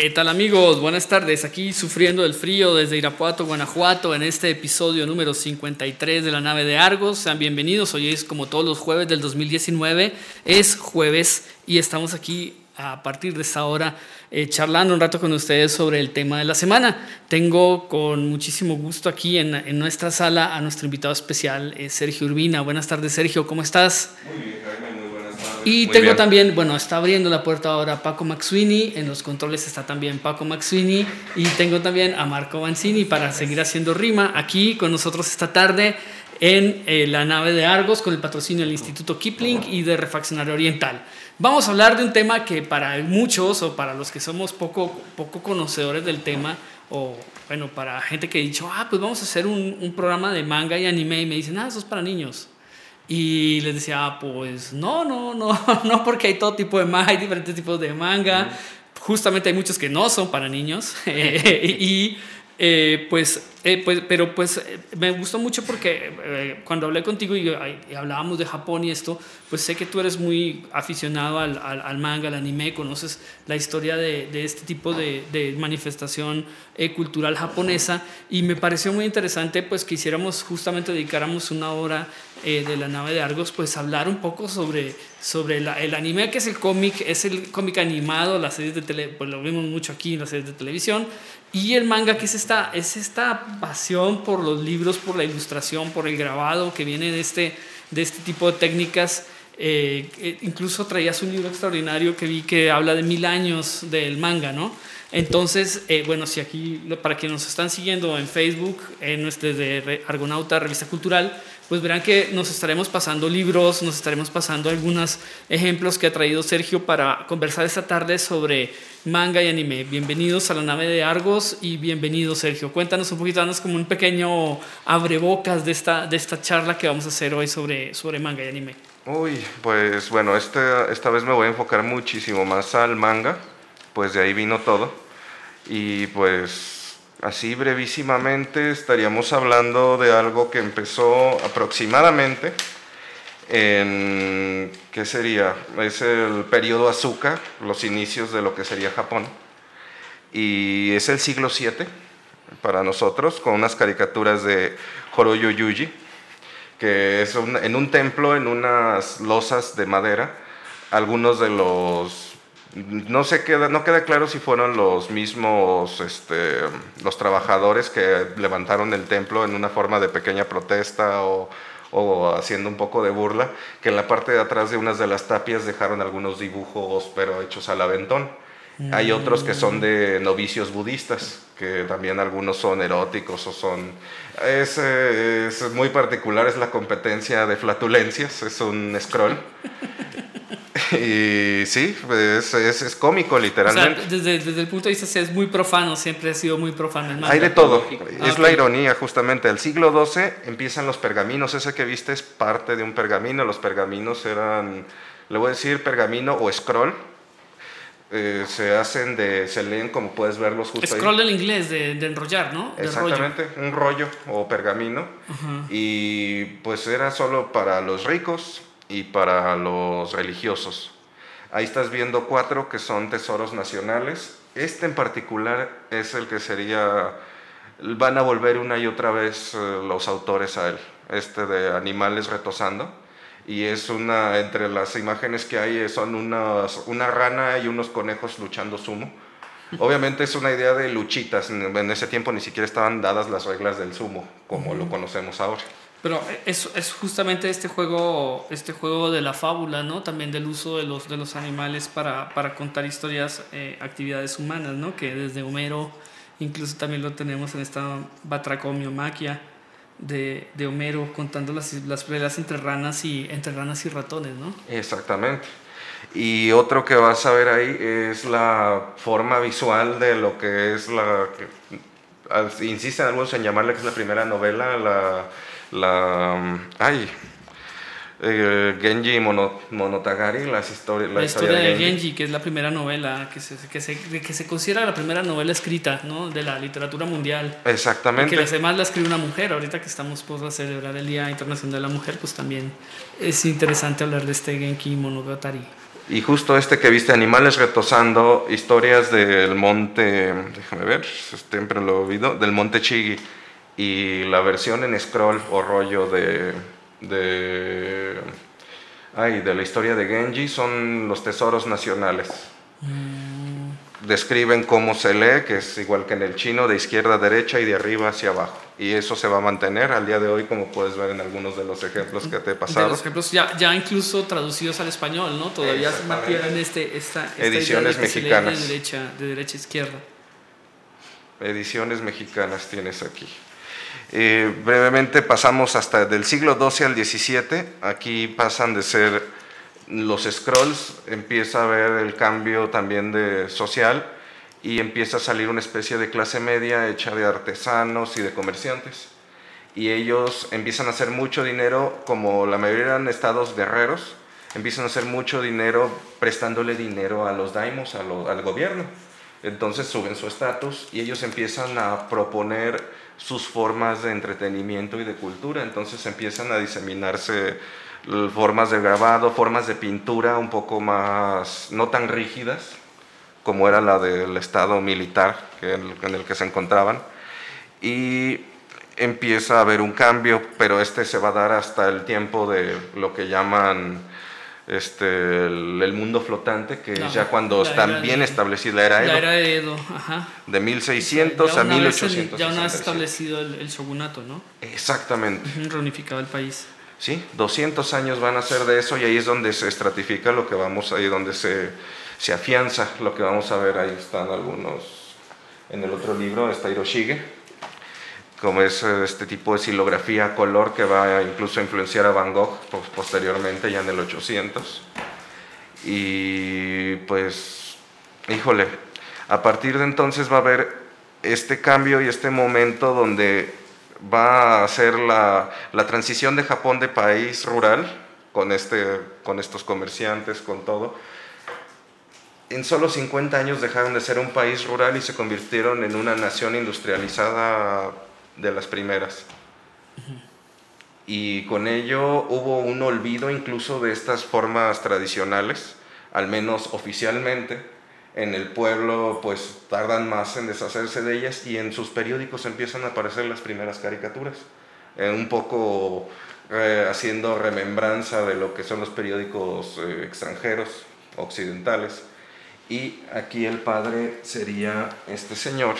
¿Qué tal amigos? Buenas tardes. Aquí sufriendo el frío desde Irapuato, Guanajuato, en este episodio número 53 de la nave de Argos. Sean bienvenidos. Hoy es como todos los jueves del 2019. Es jueves y estamos aquí a partir de esta hora eh, charlando un rato con ustedes sobre el tema de la semana. Tengo con muchísimo gusto aquí en, nuestra sala a nuestro invitado especial, eh, Sergio Urbina. Buenas tardes, Sergio. ¿Cómo estás? Muy bien, Jaime. Muy buenas tardes. Y Muy tengo bien. también, bueno, está abriendo la puerta ahora Paco Maxwini, en los controles está también Paco Maxwini y tengo también a Marco Banzini para seguir haciendo rima aquí con nosotros esta tarde en eh, la nave de Argos con el patrocinio del Instituto Kipling y de Refaccionario Oriental. Vamos a hablar de un tema que para muchos o para los que somos poco, poco conocedores del tema o bueno, para gente que ha dicho, ah, pues vamos a hacer un, un programa de manga y anime y me dicen, ah, eso es para niños. Y les decía, ah, pues no, no, no, no, porque hay todo tipo de manga, hay diferentes tipos de manga. Justamente hay muchos que no son para niños. y eh, pues, eh, pues, pero pues eh, me gustó mucho porque eh, cuando hablé contigo y, y hablábamos de Japón y esto, pues sé que tú eres muy aficionado al, al, al manga, al anime, conoces la historia de, de este tipo de, de manifestación eh, cultural japonesa y me pareció muy interesante pues que hiciéramos justamente dedicáramos una hora eh, de la nave de Argos pues hablar un poco sobre, sobre la- el anime que es el cómic, es el cómic animado, las series de tele, pues lo vemos mucho aquí en las series de televisión y el manga que es esta, es esta pasión por los libros, por la ilustración, por el grabado que viene de este, de este tipo de técnicas. Eh, eh, incluso traías un libro extraordinario que vi que habla de mil años del manga, ¿no? Entonces, eh, bueno, si aquí, para quienes nos están siguiendo en Facebook, en nuestro de Re- Argonauta, Revista Cultural, pues verán que nos estaremos pasando libros, nos estaremos pasando algunos ejemplos que ha traído Sergio para conversar esta tarde sobre manga y anime. Bienvenidos a la nave de Argos y bienvenido Sergio. Cuéntanos un poquito, danos como un pequeño abrebocas de esta, de esta charla que vamos a hacer hoy sobre, sobre manga y anime. Uy, pues bueno, este, esta vez me voy a enfocar muchísimo más al manga, pues de ahí vino todo. Y pues así brevísimamente estaríamos hablando de algo que empezó aproximadamente en, ¿qué sería? Es el periodo Azuka, los inicios de lo que sería Japón. Y es el siglo VII para nosotros, con unas caricaturas de Horoyo Yuji que es un- en un templo, en unas losas de madera, algunos de los, no sé queda, no queda claro si fueron los mismos, este, los trabajadores que levantaron el templo en una forma de pequeña protesta o, o haciendo un poco de burla, que en la parte de atrás de unas de las tapias dejaron algunos dibujos, pero hechos al aventón. Hay otros que son de novicios budistas, que también algunos son eróticos o son... Es, es muy particular, es la competencia de flatulencias, es un scroll. y sí, es, es, es cómico O sea, literalmente. desde, desde el punto de vista es muy profano, siempre ha sido muy profano el manga. Hay de todo, Ah, es ok. la ironía justamente. El siglo XII empiezan los pergaminos, ese que viste es parte de un pergamino, los pergaminos eran, le voy a decir pergamino o scroll, Eh, se hacen de, se leen como puedes verlos justo ahí. Scroll del inglés, de, de enrollar, ¿no? De rollo. Exactamente, un rollo o pergamino. Y pues era solo para los ricos y para los religiosos. Ahí estás viendo cuatro que son tesoros nacionales. Este en particular es el que sería, van a volver una y otra vez eh, los autores a él, este de animales retosando. Y es una, entre las imágenes que hay, eh, son unas, una rana y unos conejos luchando sumo. Obviamente es una idea de luchitas. En en ese tiempo ni siquiera estaban dadas las reglas del sumo, como lo conocemos ahora. Pero es, es justamente este juego, este juego de la fábula, ¿no? También del uso de los, de los animales para, para contar historias, eh, actividades humanas, ¿no? Que desde Homero, incluso también lo tenemos en esta batracomiomaquia de, de Homero contando las, las peleas entre ranas y entre ranas y ratones, ¿no? Exactamente. Y otro que vas a ver ahí es la forma visual de lo que es la... insisten algunos en llamarle que es la primera novela, la... la ay, eh, Genji Mono- Monogatari, las histori- La historia de Genji, que es la primera novela, que se, que, se, que se considera la primera novela escrita, ¿no? De la literatura mundial. Exactamente. Que además la escribe una mujer. Ahorita que estamos por celebrar el Día Internacional de la Mujer, pues también es interesante hablar de este Genki Monogatari. Y justo este que viste, Animales retosando, historias del monte, déjame ver, siempre lo oído, del monte Chigi. Y la versión en scroll o rollo de, de, ay, de la historia de Genji son los tesoros nacionales. Mm describen cómo se lee, que es igual que en el chino, de izquierda a derecha y de arriba hacia abajo. Y eso se va a mantener al día de hoy, como puedes ver en algunos de los ejemplos que te he pasado. De los ejemplos ya, ya incluso traducidos al español, ¿no? Todavía se mantienen este, esta, esta ediciones mexicanas. de, derecha, de derecha a izquierda. Ediciones mexicanas tienes aquí. Eh, brevemente pasamos hasta del siglo XII al XVII. Aquí pasan de ser los scrolls empieza a ver el cambio también de social y empieza a salir una especie de clase media hecha de artesanos y de comerciantes. Y ellos empiezan a hacer mucho dinero, como la mayoría eran estados guerreros, empiezan a hacer mucho dinero prestándole dinero a los daimos, al gobierno. Entonces suben su estatus y ellos empiezan a proponer sus formas de entretenimiento y de cultura. Entonces empiezan a diseminarse formas de grabado, formas de pintura un poco más, no tan rígidas como era la del estado militar en el que se encontraban. Y empieza a haber un cambio, pero este se va a dar hasta el tiempo de lo que llaman este, el, mundo flotante, que ya cuando está bien establecida la era Edo. La era de Edo, ajá. De 1600 a 1800. Ya una vez establecido el, shogunato, ¿no? Exactamente. reunificado el país. ¿Sí? 200 años van a ser de eso y ahí es donde se estratifica lo que vamos, ahí donde se, se afianza lo que vamos a ver, ahí están algunos, en el otro libro está Hiroshige, como es eh, este tipo de silografía color que va a influenciar a Van Gogh posteriormente, ya en el 800. Y pues, híjole, a partir de entonces va a haber este cambio y este momento donde va a ser la, la, transición de Japón de país rural, con, este, con estos comerciantes, con todo. En solo 50 años dejaron de ser un país rural y se convirtieron en una nación industrializada de las primeras. Y con ello hubo un olvido incluso de estas formas tradicionales, al menos oficialmente en el pueblo pues tardan más en deshacerse de ellas y en sus periódicos empiezan a aparecer las primeras caricaturas, eh, un poco eh, haciendo remembranza de lo que son los periódicos eh, extranjeros, occidentales. Y aquí el padre sería este señor.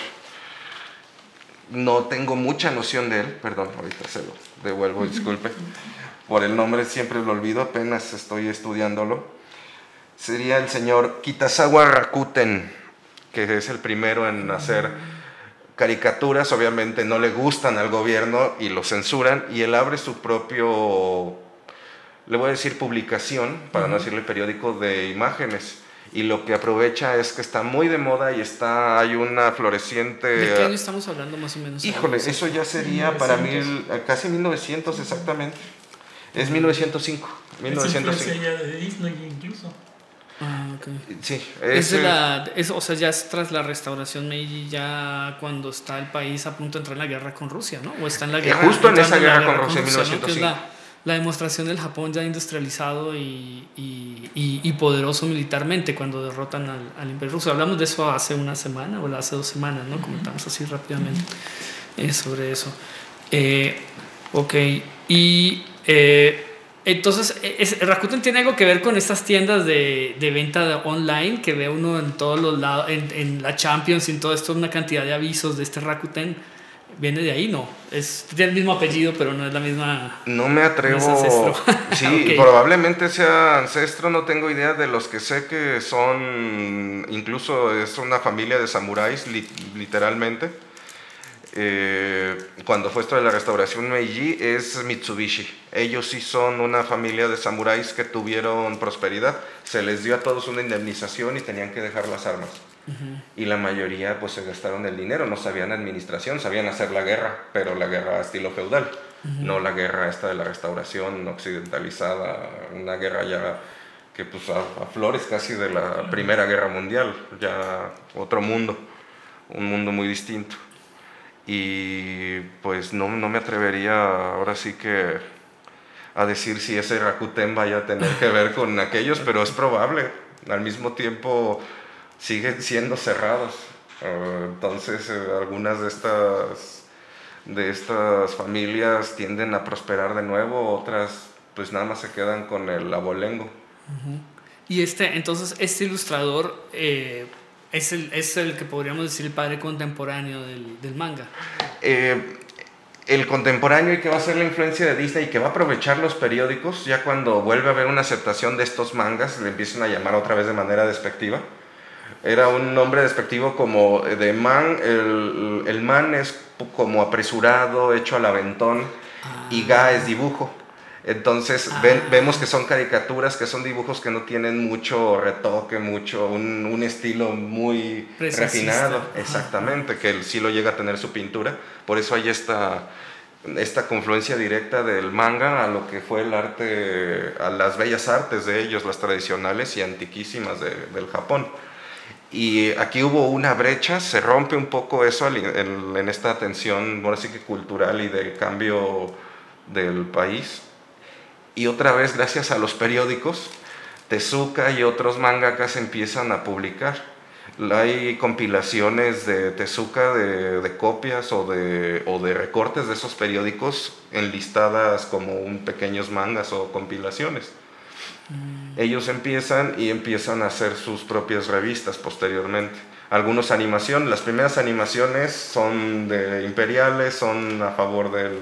No tengo mucha noción de él, perdón, ahorita se lo devuelvo, disculpe. Por el nombre siempre lo olvido, apenas estoy estudiándolo sería el señor Kitazawa Rakuten, que es el primero en hacer caricaturas, obviamente no le gustan al gobierno y lo censuran, y él abre su propio, le voy a decir publicación, para no decirle periódico de imágenes. Y lo que aprovecha es que está muy de moda y está, hay una floreciente... ¿De qué año estamos hablando más o menos? Híjole, eso ya sería para mil, casi 1900 exactamente. Es 1905. 1905. Es ya de Disney incluso. Ah, ok. Sí, es, la, o sea, ya es tras la restauración Meiji, ya cuando está el país a punto de entrar en la guerra con Rusia, ¿no? O está en la guerra. justo en esa guerra, con Rusia, en 1905. Que es la, demostración del Japón ya industrializado y, y, y, poderoso militarmente cuando derrotan al, al, Imperio Ruso. Hablamos de eso hace una semana o hace dos semanas, ¿no? Comentamos así rápidamente eh, sobre eso. Eh, ok, y. Eh, entonces, es, Rakuten tiene algo que ver con estas tiendas de, de venta online que ve uno en todos los lados, en, en, la Champions y en todo esto, una cantidad de avisos de este Rakuten. ¿Viene de ahí? No. Es, tiene el mismo apellido, pero no es la misma. No me atrevo. sí, probablemente sea ancestro, no tengo idea de los que sé que son. Incluso es una familia de samuráis, literalmente eh, cuando fue esto de la restauración Meiji es Mitsubishi. Ellos sí son una familia de samuráis que tuvieron prosperidad. Se les dio a todos una indemnización y tenían que dejar las armas. Y la mayoría pues se gastaron el dinero, no sabían administración, sabían hacer la guerra, pero la guerra a estilo feudal, no la guerra esta de la restauración occidentalizada, una guerra ya que pues a flores casi de la Primera Guerra Mundial, ya otro mundo, un mundo muy distinto y pues no, no, me atrevería ahora sí que a decir si ese Rakuten vaya a tener que ver con aquellos, pero es probable. Al mismo tiempo siguen siendo cerrados. Ah, entonces, eh, algunas de estas, de estas familias tienden a prosperar de nuevo, otras pues nada más se quedan con el abolengo. Y este, entonces, este ilustrador eh, es, el, es el que podríamos decir el padre contemporáneo del, del manga. Eh, el contemporáneo y que va a ser la influencia de Disney y que va a aprovechar los periódicos, ya cuando vuelve a haber una aceptación de estos mangas, le empiezan a llamar otra vez de manera despectiva. Era un nombre despectivo como de man, el, el man es como apresurado, hecho al aventón, y ga es dibujo. Entonces ah. vemos que son caricaturas, que son dibujos que no tienen mucho retoque, mucho, un, un estilo muy refinado, exactamente, que él sí lo llega a tener su pintura. Por eso hay esta, esta confluencia directa del manga a lo que fue el arte, a las bellas artes de ellos, las tradicionales y antiquísimas del Japón. Y aquí hubo una brecha, se rompe un poco eso en, en esta tensión, ahora sí que cultural y de cambio del país y otra vez, gracias a los periódicos, Tezuka y otros mangakas empiezan a publicar. Hay compilaciones de Tezuka de, copias o de, o de, recortes de esos periódicos enlistadas como un pequeños mangas o compilaciones. Mm. Ellos empiezan y empiezan a hacer sus propias revistas posteriormente. Algunos animación, las primeras animaciones son de imperiales, son a favor de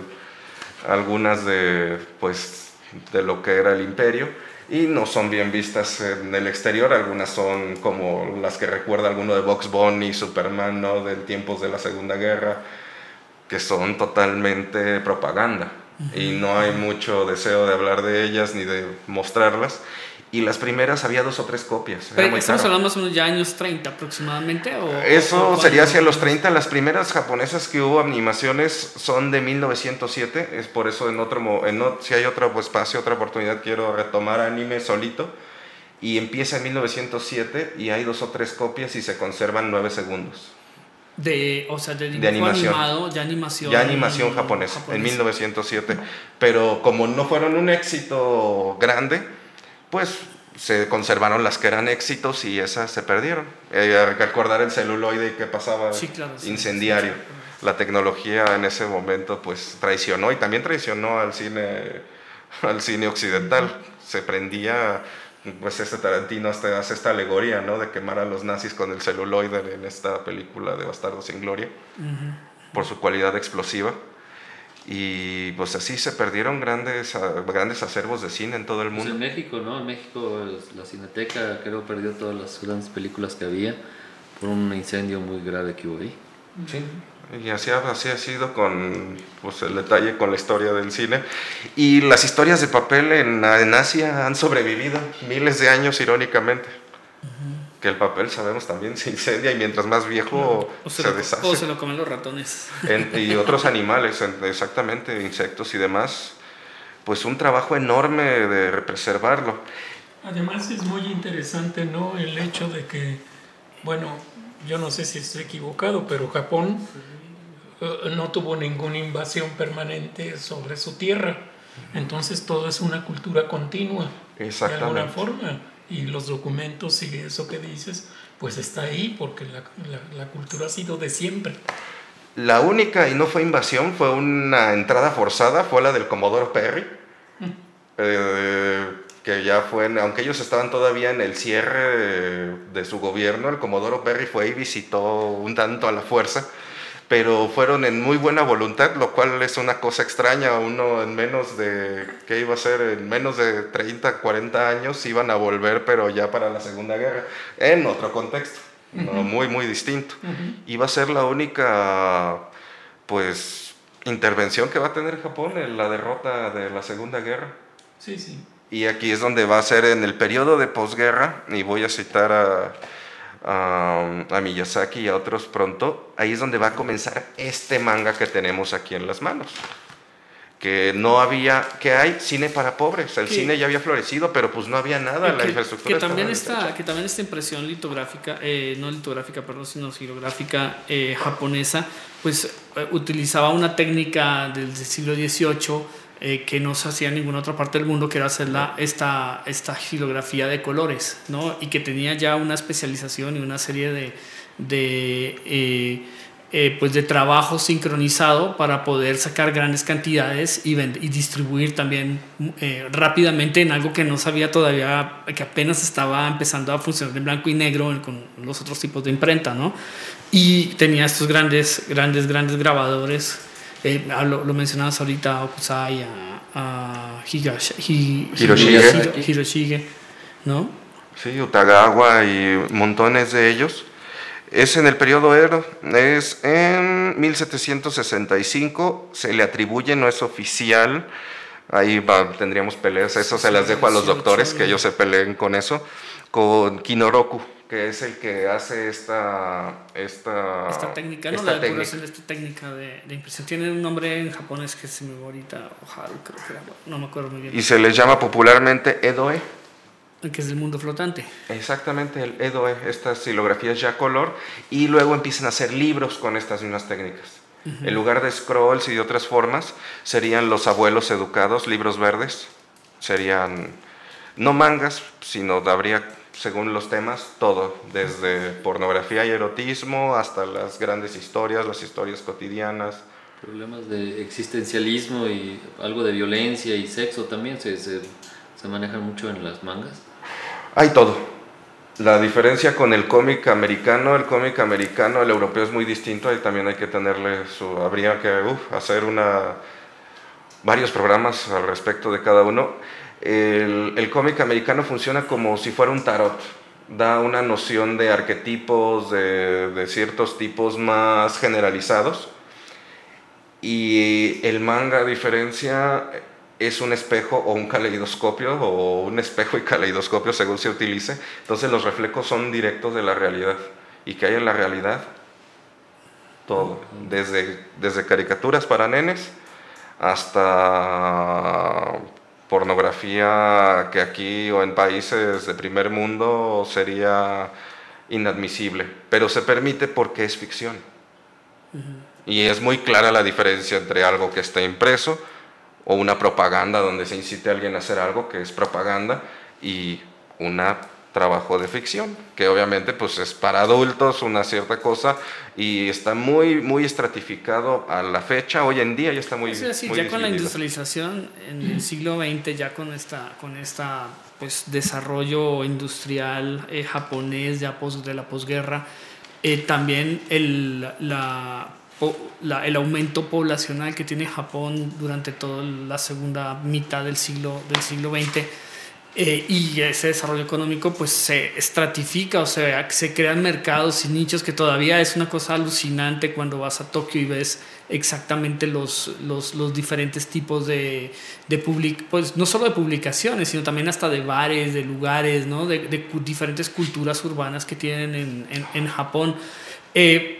algunas de pues de lo que era el imperio y no son bien vistas en el exterior, algunas son como las que recuerda alguno de Box Bunny, Superman, ¿no? de tiempos de la Segunda Guerra, que son totalmente propaganda y no hay mucho deseo de hablar de ellas ni de mostrarlas y las primeras había dos o tres copias. Pero estamos hablando de unos ya años 30 aproximadamente. ¿o, Eso sería hacia los 30. Las primeras japonesas que hubo animaciones son de 1907. Es por eso en otro, en, si hay otro espacio, otra oportunidad, quiero retomar anime solito. Y empieza en 1907 y hay dos o tres copias y se conservan nueve segundos. De, o sea, de, de animación. Animado, ya animación. Ya animación japonesa, en 1907. Pero como no fueron un éxito grande, pues se conservaron las que eran éxitos y esas se perdieron. Eh, recordar el celuloide que pasaba incendiario. la tecnología en ese momento pues traicionó y también traicionó al cine, al cine occidental. Se prendía, pues este Tarantino hasta hace esta alegoría, ¿no? De quemar a los nazis con el celuloide en esta película de Bastardo sin Gloria, por su cualidad explosiva. Y pues así se perdieron grandes, grandes acervos de cine en todo el pues mundo. en México, ¿no? En México la Cineteca creo perdió todas las grandes películas que había por un incendio muy grave que hubo ahí. Sí, y así ha, así ha sido con pues, el detalle con la historia del cine. Y las historias de papel en, en Asia han sobrevivido miles de años, irónicamente que el papel sabemos también se incendia y mientras más viejo se, deshace. O se lo comen los ratones. y otros animales, exactamente, insectos y demás. Pues un trabajo enorme de preservarlo. Además es muy interesante, ¿no? El hecho de que, bueno, yo no sé si estoy equivocado, pero Japón eh, no tuvo ninguna invasión permanente sobre su tierra. Entonces todo es una cultura continua. Exactamente. De alguna forma y los documentos y eso que dices, pues está ahí porque la, la, cultura ha sido de siempre. La única, y no fue invasión, fue una entrada forzada, fue la del Comodoro Perry, mm. eh, que ya fue, aunque ellos estaban todavía en el cierre de, de su gobierno, el Comodoro Perry fue y visitó un tanto a la fuerza pero fueron en muy buena voluntad, lo cual es una cosa extraña. Uno en menos de, ¿qué iba a ser? En menos de 30, 40 años iban a volver, pero ya para la Segunda Guerra, en otro contexto, muy, muy distinto. Iba a ser la única, pues, intervención que va a tener Japón en la derrota de la Segunda Guerra. Sí, sí. Y aquí es donde va a ser en el periodo de posguerra, y voy a citar a a Miyazaki y a otros pronto, ahí es donde va a comenzar este manga que tenemos aquí en las manos. Que no había, que hay cine para pobres, el cine ya había florecido, pero pues no había nada, la infraestructura. Que también, esta, que también esta impresión litográfica, eh, no litográfica, perdón, sino girográfica eh, japonesa, pues eh, utilizaba una técnica del siglo XVIII eh, que no se hacía en ninguna otra parte del mundo, que era hacer esta, esta gilografía de colores, ¿no? Y que tenía ya una especialización y una serie de, de eh, eh, pues de trabajo sincronizado para poder sacar grandes cantidades y, y distribuir también rápidamente en algo que no sabía todavía, que apenas estaba empezando a funcionar en blanco y negro con los otros tipos de imprenta, ¿no? Y tenía estos grandes, grandes, grandes grabadores. Eh, lo, lo, mencionabas ahorita a Okusai, a, a Hiroshige, ¿no? Sí, Utagawa y montones de ellos. Es en el periodo Edo, es en 1765, se le atribuye, no es oficial, ahí tendríamos peleas, eso se las dejo a los doctores, que ellos se peleen con eso, con Kinoroku, que es el que hace esta... Esta, esta técnica, ¿no? la técnica. de esta técnica de, impresión. Tiene un nombre en japonés que se me ahorita, Oharu creo que era, no me acuerdo muy bien. Y se les llama popularmente Edoe que es el mundo flotante. Exactamente, el EDOE, estas silografías ya color, y luego empiezan a hacer libros con estas mismas técnicas. En lugar de scrolls y de otras formas, serían los abuelos educados, libros verdes, serían no mangas, sino habría, según los temas, todo, desde pornografía y erotismo hasta las grandes historias, las historias cotidianas. Problemas de existencialismo y algo de violencia y sexo también se, se, se manejan mucho en las mangas. Hay todo. La diferencia con el cómic americano, el cómic americano, el europeo es muy distinto y también hay que tenerle su... Habría que hacer una, varios programas al respecto de cada uno. El, el cómic americano funciona como si fuera un tarot. Da una noción de arquetipos, de, de ciertos tipos más generalizados. Y el manga, a diferencia, es un espejo o un caleidoscopio o un espejo y caleidoscopio según se utilice. Entonces los reflejos son directos de la realidad. ¿Y que hay en la realidad? Todo. Desde, desde caricaturas para nenes hasta pornografía que aquí o en países de primer mundo sería inadmisible. Pero se permite porque es ficción. Y es muy clara la diferencia entre algo que está impreso o una propaganda donde se incite a alguien a hacer algo que es propaganda y un trabajo de ficción, que obviamente pues es para adultos una cierta cosa y está muy muy estratificado a la fecha, hoy en día ya está muy, sí, ya con la industrialización en el siglo XX, ya con esta con esta pues desarrollo industrial eh, japonés ya pos, de la posguerra, eh, también el, la el aumento poblacional que tiene Japón durante toda la segunda mitad del siglo, del siglo XX eh, y ese desarrollo económico pues se estratifica, o sea, se crean mercados y nichos que todavía es una cosa alucinante cuando vas a Tokio y ves exactamente los, los, diferentes tipos de, de public, pues no solo de publicaciones, sino también hasta de bares, de lugares, ¿no? de, diferentes culturas urbanas que tienen en, en, en Japón. Eh,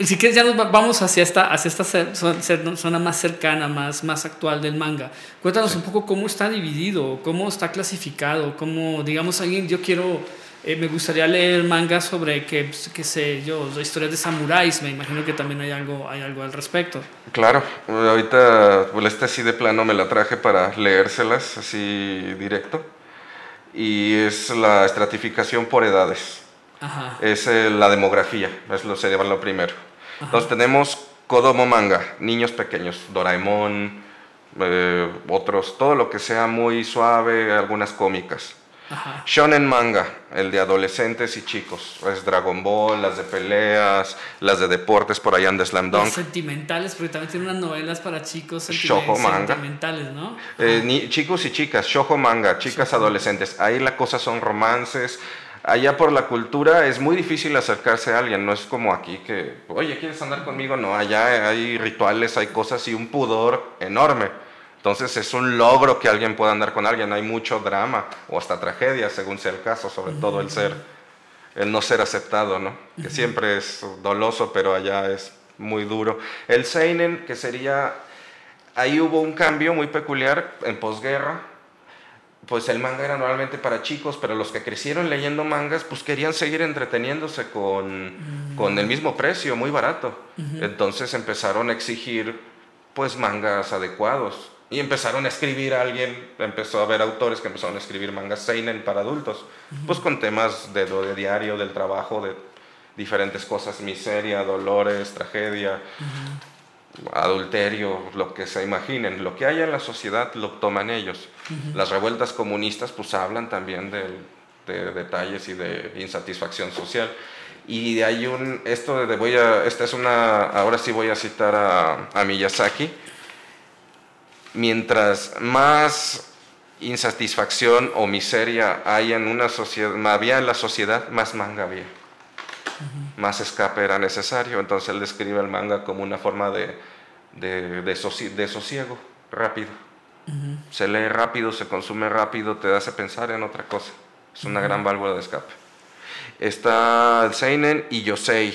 si quieres ya nos vamos hacia esta, hacia esta zona más cercana, más, más actual del manga. Cuéntanos un poco cómo está dividido, cómo está clasificado, cómo, digamos, alguien, yo quiero, eh, me gustaría leer manga sobre, qué, qué sé yo, historias de samuráis, me imagino que también hay algo, hay algo al respecto. Claro, ahorita, pues esta así de plano me la traje para leérselas así directo, y es la estratificación por edades es eh, la demografía, es lo sería lo primero. Entonces tenemos Kodomo manga, niños pequeños, Doraemon, eh, otros, todo lo que sea muy suave, algunas cómicas. Shonen manga, el de adolescentes y chicos. Es Dragon Ball, las de peleas, las de deportes, por allá de Slam Dunk. sentimentales, porque también tiene unas novelas para chicos Shojo manga. sentimentales, ¿no? Eh, chicos y chicas, shojo manga, chicas adolescentes. Ahí la cosa son romances, allá por la cultura es muy difícil acercarse a alguien, no es como aquí que, oye, ¿quieres andar conmigo? No, allá hay rituales, hay cosas y un pudor enorme. Entonces es un logro que alguien pueda andar con alguien, hay mucho drama o hasta tragedia, según sea el caso, sobre todo el ser, el no ser aceptado, ¿no? Que siempre es doloso, pero allá es muy duro. El Seinen, que sería, ahí hubo un cambio muy peculiar en posguerra, pues el manga era normalmente para chicos, pero los que crecieron leyendo mangas, pues querían seguir entreteniéndose con, con el mismo precio, muy barato. Entonces empezaron a exigir, pues, mangas adecuados. Y empezaron a escribir, alguien empezó a ver autores que empezaron a escribir mangas seinen para adultos, pues con temas de diario, del trabajo, de diferentes cosas, miseria, dolores, tragedia, adulterio, lo que se imaginen, lo que haya en la sociedad lo toman ellos. Las revueltas comunistas pues hablan también de, de, detalles y de insatisfacción social. Y hay un, esto de voy a, esta es una, ahora sí voy a citar a, a Miyazaki, mientras más insatisfacción o miseria hay en una sociedad, había en la sociedad, más manga había. Más escape era necesario. Entonces él describe el manga como una forma de, de, de, sosiego rápido. Se lee rápido, se consume rápido, te hace pensar en otra cosa. Es una gran válvula de escape. Está el Seinen y Yosei,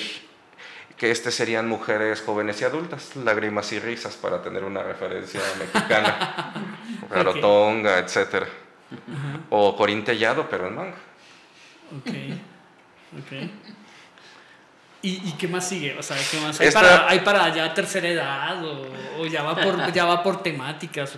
que este serían mujeres jóvenes y adultas, lágrimas y risas para tener una referencia mexicana, Rarotonga, etc. O Corintellado, pero en manga. Ok, ok. ¿Y, qué más sigue? O sea, ¿qué más? ¿Hay, para, ¿hay para, ya tercera edad o, ya, va por, ya va por temáticas?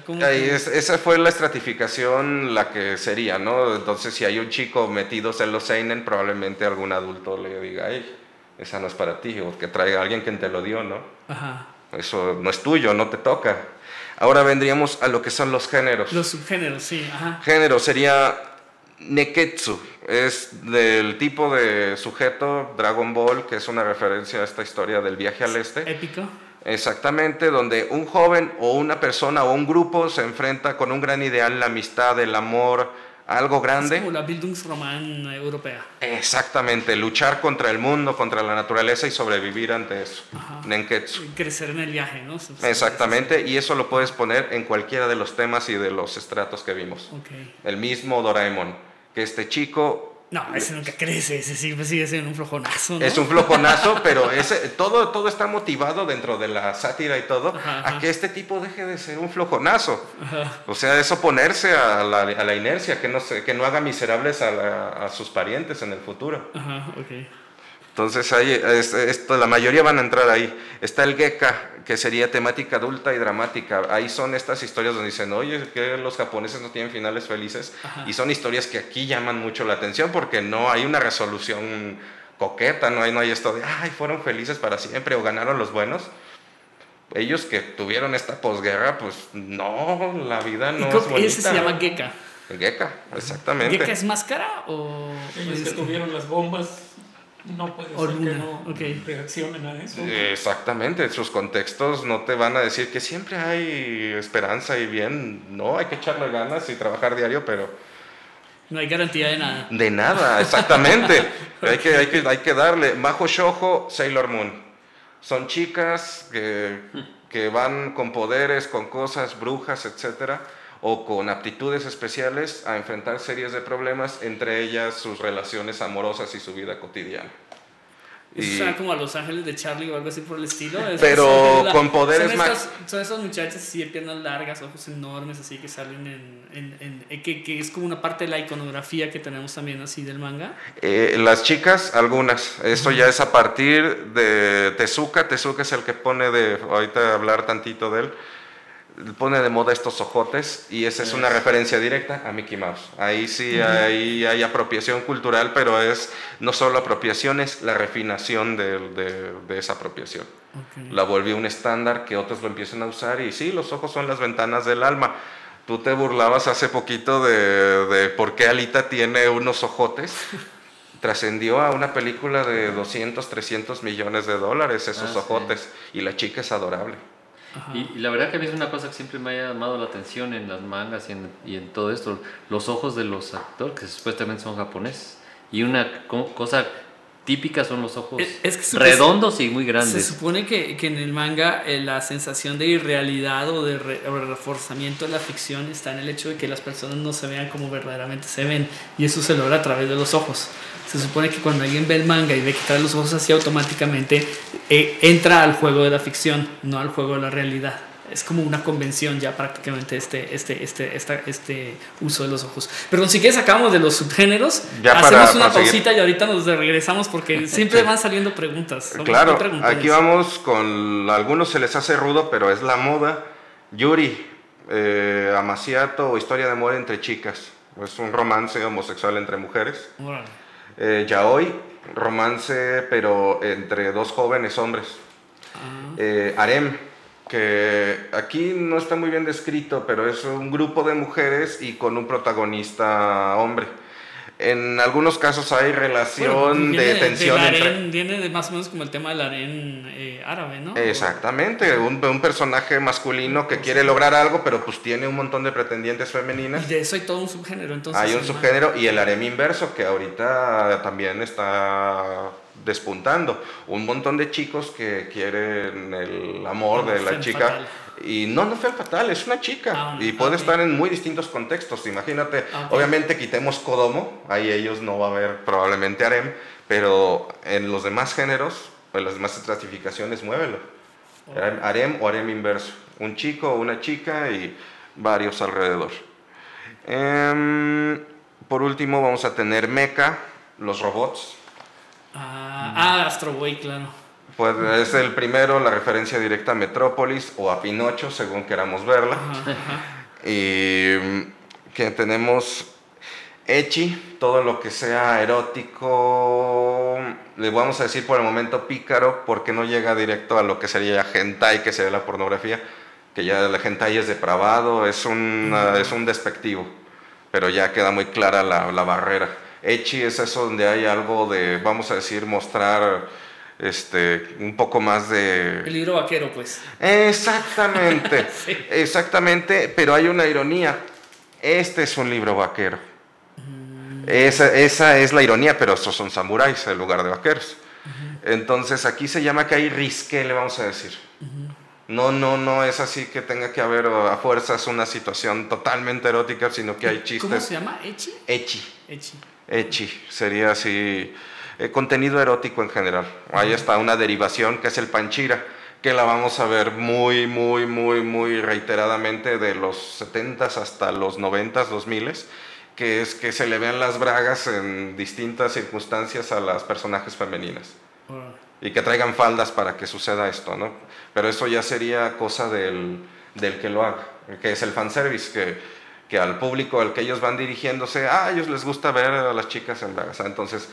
esa fue la estratificación, la que sería, ¿no? Entonces, si hay un chico metido en los Seinen, probablemente algún adulto le diga, ay, esa no es para ti, o que traiga a alguien que te lo dio, ¿no? Ajá. Eso no es tuyo, no te toca. Ahora vendríamos a lo que son los géneros. Los subgéneros, sí. Ajá. Género sería Neketsu es del tipo de sujeto Dragon Ball, que es una referencia a esta historia del viaje al este. Épico. Exactamente, donde un joven o una persona o un grupo se enfrenta con un gran ideal, la amistad, el amor, algo grande. Es como la Bildungsroman europea. Exactamente, luchar contra el mundo, contra la naturaleza y sobrevivir ante eso. Nenketsu. Crecer en el viaje, ¿no? Exactamente, y eso lo puedes poner en cualquiera de los temas y de los estratos que vimos. El mismo Doraemon este chico... No, ese nunca crece, ese sigue siendo un flojonazo. Es un flojonazo, pero ese, todo, todo está motivado dentro de la sátira y todo a que este tipo deje de ser un flojonazo. O sea, es oponerse a la, a la inercia, que no, se, que no haga miserables a, a, sus parientes en el futuro. Ajá, okay. Entonces, ahí, esto, la mayoría van a entrar ahí. Está el Geka, que sería temática adulta y dramática. Ahí son estas historias donde dicen, oye, que los japoneses no tienen finales felices. Y son historias que aquí llaman mucho la atención porque no hay una resolución coqueta, no hay, no hay esto de, ay, fueron felices para siempre o ganaron los buenos. Ellos que tuvieron esta posguerra, pues no, la vida no es bonita. Ese se llama Geka. Geka, exactamente. ¿Geka es máscara o...? Ellos que tuvieron las bombas no puede ser que no reaccionen a eso. Exactamente, sus contextos no te van a decir que siempre hay esperanza y bien. No, hay que echarle ganas y trabajar diario, pero... No hay garantía de nada. De nada, exactamente. hay, que, hay, que, hay que darle. Majo Shoujo, Sailor Moon. Son chicas que, que van con poderes, con cosas, brujas, etcétera o con aptitudes especiales a enfrentar series de problemas, entre ellas sus relaciones amorosas y su vida cotidiana. Eso suena como a Los Ángeles de Charlie o algo así por el estilo. pero con poderes más. Son esos muchachos así de piernas largas, ojos enormes, así que salen en. en, que, que, es como una parte de la iconografía que tenemos también así del manga. Eh, las chicas, algunas. Eso ya es a partir de Tezuka. Tezuka es el que pone de. Ahorita hablar tantito de él pone de moda estos ojotes y esa es una referencia directa a Mickey Mouse. Ahí sí hay, hay, apropiación cultural, pero es no solo apropiación, es la refinación de, de, esa apropiación. La volvió un estándar que otros lo empiezan a usar y sí, los ojos son las ventanas del alma. Tú te burlabas hace poquito de, de por qué Alita tiene unos ojotes. Trascendió a una película de 200, 300 millones de dólares esos ah, ojotes y la chica es adorable. Y, la verdad que a mí es una cosa que siempre me ha llamado la atención en las mangas y en, y en todo esto, los ojos de los actores, que supuestamente son japoneses. Y una cosa típica son los ojos redondos y muy grandes. Se supone que, que en el manga eh, la sensación de irrealidad o de reforzamiento de la ficción está en el hecho de que las personas no se vean como verdaderamente se ven. Y eso se logra a través de los ojos se supone que cuando alguien ve el manga y ve que trae los ojos así automáticamente, eh, entra al juego de la ficción, no al juego de la realidad. Es como una convención ya prácticamente este, este, este, este, este uso de los ojos. Pero si quieres acabamos de los subgéneros, hacemos una pausita y ahorita nos regresamos porque siempre van saliendo preguntas. Claro, aquí vamos con algunos se les hace rudo, pero es la moda. Yuri, eh, Amaciato o Historia de amor entre chicas. Es un romance homosexual entre mujeres. Eh, Yaoi, romance pero entre dos jóvenes hombres. Ah, Eh, Harem, que aquí no está muy bien descrito, pero es un grupo de mujeres y con un protagonista hombre. En algunos casos hay relación Bueno, de tensión del entre... Viene de más o menos como el tema del harén eh, árabe, ¿no? Exactamente, un, un personaje masculino que quiere lograr algo, pero pues tiene un montón de pretendientes Y femeninas. de eso hay todo un subgénero, entonces. Hay un subgénero y el harem inverso que ahorita también está despuntando. Un montón de chicos que quieren el amor de la chica. fatal. Y no, no fue fatal, es una chica. Ah, y puede estar en muy distintos contextos. Imagínate, obviamente quitemos Kodomo, ahí ellos no va a haber probablemente harem, pero en los demás géneros, en las demás estratificaciones, muévelo. Harem- Harem o harem inverso. Un chico o una chica y varios alrededor. Em, por último vamos a tener Mecha, los robots. Ah, ah, Astro Boy, claro. Pues es el primero, la referencia directa a Metrópolis o a Pinocho, según queramos verla. Ajá, ajá. Y mm, que tenemos Echi, todo lo que sea erótico, le vamos a decir por el momento pícaro, porque no llega directo a lo que sería hentai, que sería la pornografía, que ya la hentai es depravado, es, una- es un despectivo, pero ya queda muy clara la, la barrera. Echi es eso donde hay algo de, vamos a decir, mostrar este, un poco más de... El libro vaquero, pues. Exactamente, Sí. exactamente, pero hay una ironía. Este es un libro vaquero. Esa, esa es la ironía, pero estos son samuráis en lugar de vaqueros. Entonces aquí se llama que hay risque, le vamos a decir. No, no, no es así que tenga que haber a fuerzas una situación totalmente erótica, sino que hay chistes. ¿Cómo se llama? ¿Echi? Echi. Echi. Echi, sería así, eh, contenido erótico en general. Ahí está una derivación que es el panchira, que la vamos a ver muy, muy, muy, muy reiteradamente de los 70s hasta los 90s, 2000s, que es que se le vean las bragas en distintas circunstancias a las personajes femeninas y que traigan faldas para que suceda esto, ¿no? Pero eso ya sería cosa del, del que lo haga, que es el fanservice, que, que al público al que ellos van dirigiéndose, ah, a ellos les gusta ver a las chicas en ah, entonces,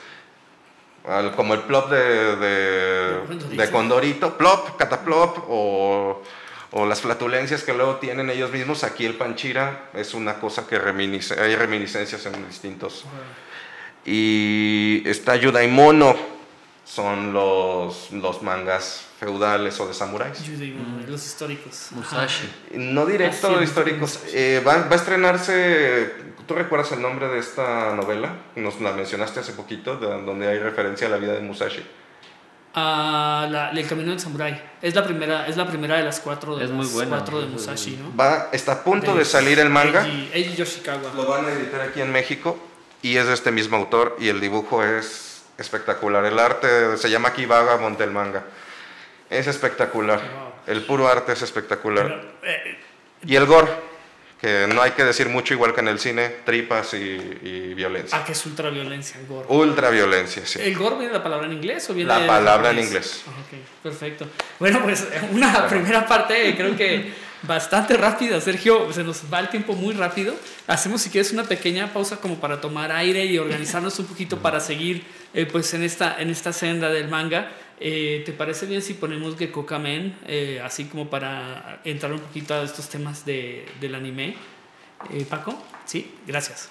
al- como el plop de, de, Condorito. de Condorito, plop, cataplop, o, o las flatulencias que luego tienen ellos mismos, aquí el panchira es una cosa que reminisce, hay reminiscencias en distintos. Y está Yudaimono, son los, los mangas feudales o de samuráis. Yo digo, los históricos. Musashi. No directo Ah, sí, históricos. Eh, va, va a estrenarse. ¿Tú recuerdas el nombre de esta novela? Nos la mencionaste hace poquito, de- donde hay referencia a la vida de Musashi. Ah, la- el camino del samurái. Es la primera, es la primera de las cuatro de Es muy buena, cuatro de Musashi, ¿no? Va, está a punto de, salir el manga. Eiji, Eiji Yoshikawa. Lo van a editar aquí en México y es de este mismo autor y el dibujo es espectacular. El arte se llama Kivaga Monte el manga. Es espectacular. Wow. El puro arte es espectacular. Pero, eh, Y el gore, que no hay que decir mucho igual que en el cine, tripas y, y violencia. ah, que es ultraviolencia, el gore. Ultra violencia, sí. ¿El gore viene de la palabra en inglés o viene La palabra en inglés. Ah, Ok, perfecto. Bueno, pues una primera parte creo que bastante rápida, Sergio. Se nos va el tiempo muy rápido. Hacemos, si quieres, una pequeña pausa como para tomar aire y organizarnos un poquito para seguir eh, pues en esta, en esta senda del manga. Eh, ¿Te parece bien si ponemos Gekko Kamen, eh, así como para entrar un poquito a estos temas de, del anime? Eh, Paco, sí, gracias.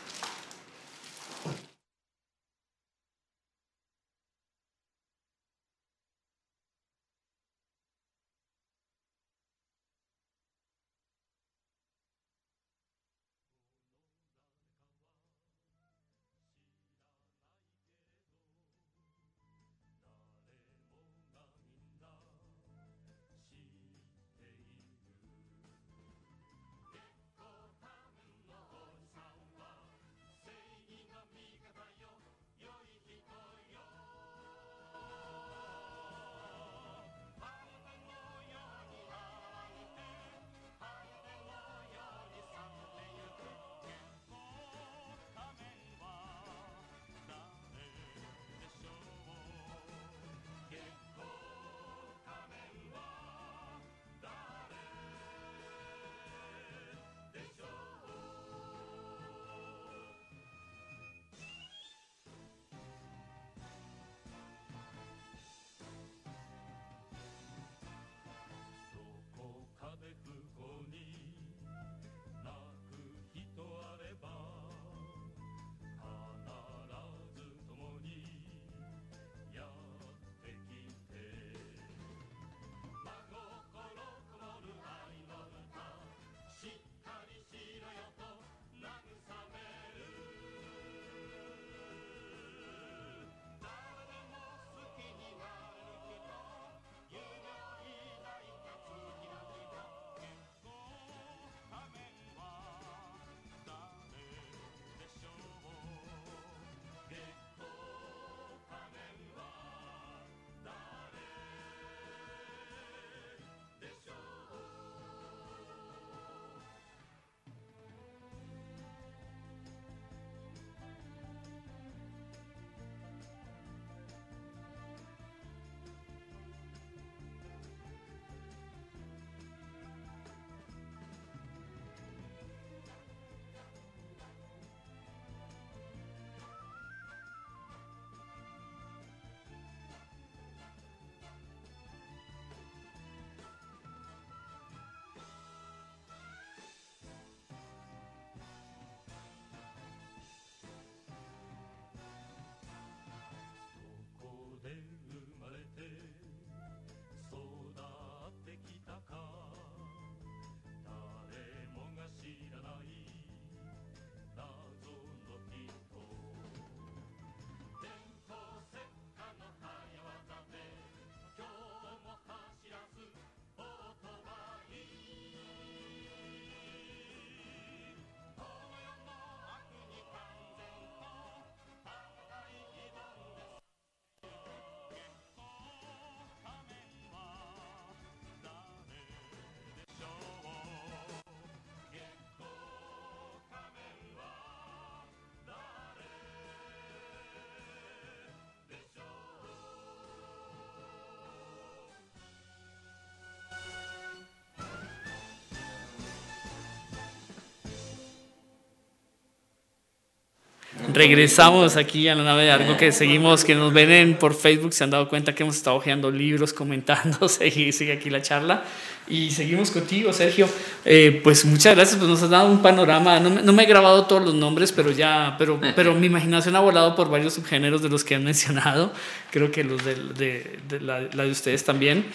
Regresamos aquí a la nave de algo que seguimos, que nos ven por Facebook, se han dado cuenta que hemos estado hojeando libros, comentando, sigue, sigue aquí la charla. Y seguimos contigo, Sergio. Eh, pues muchas gracias, pues nos has dado un panorama. No, no, me he grabado todos los nombres, pero ya, pero, pero mi imaginación ha volado por varios subgéneros de los que han mencionado. Creo que los de, de, de la, la, de ustedes también.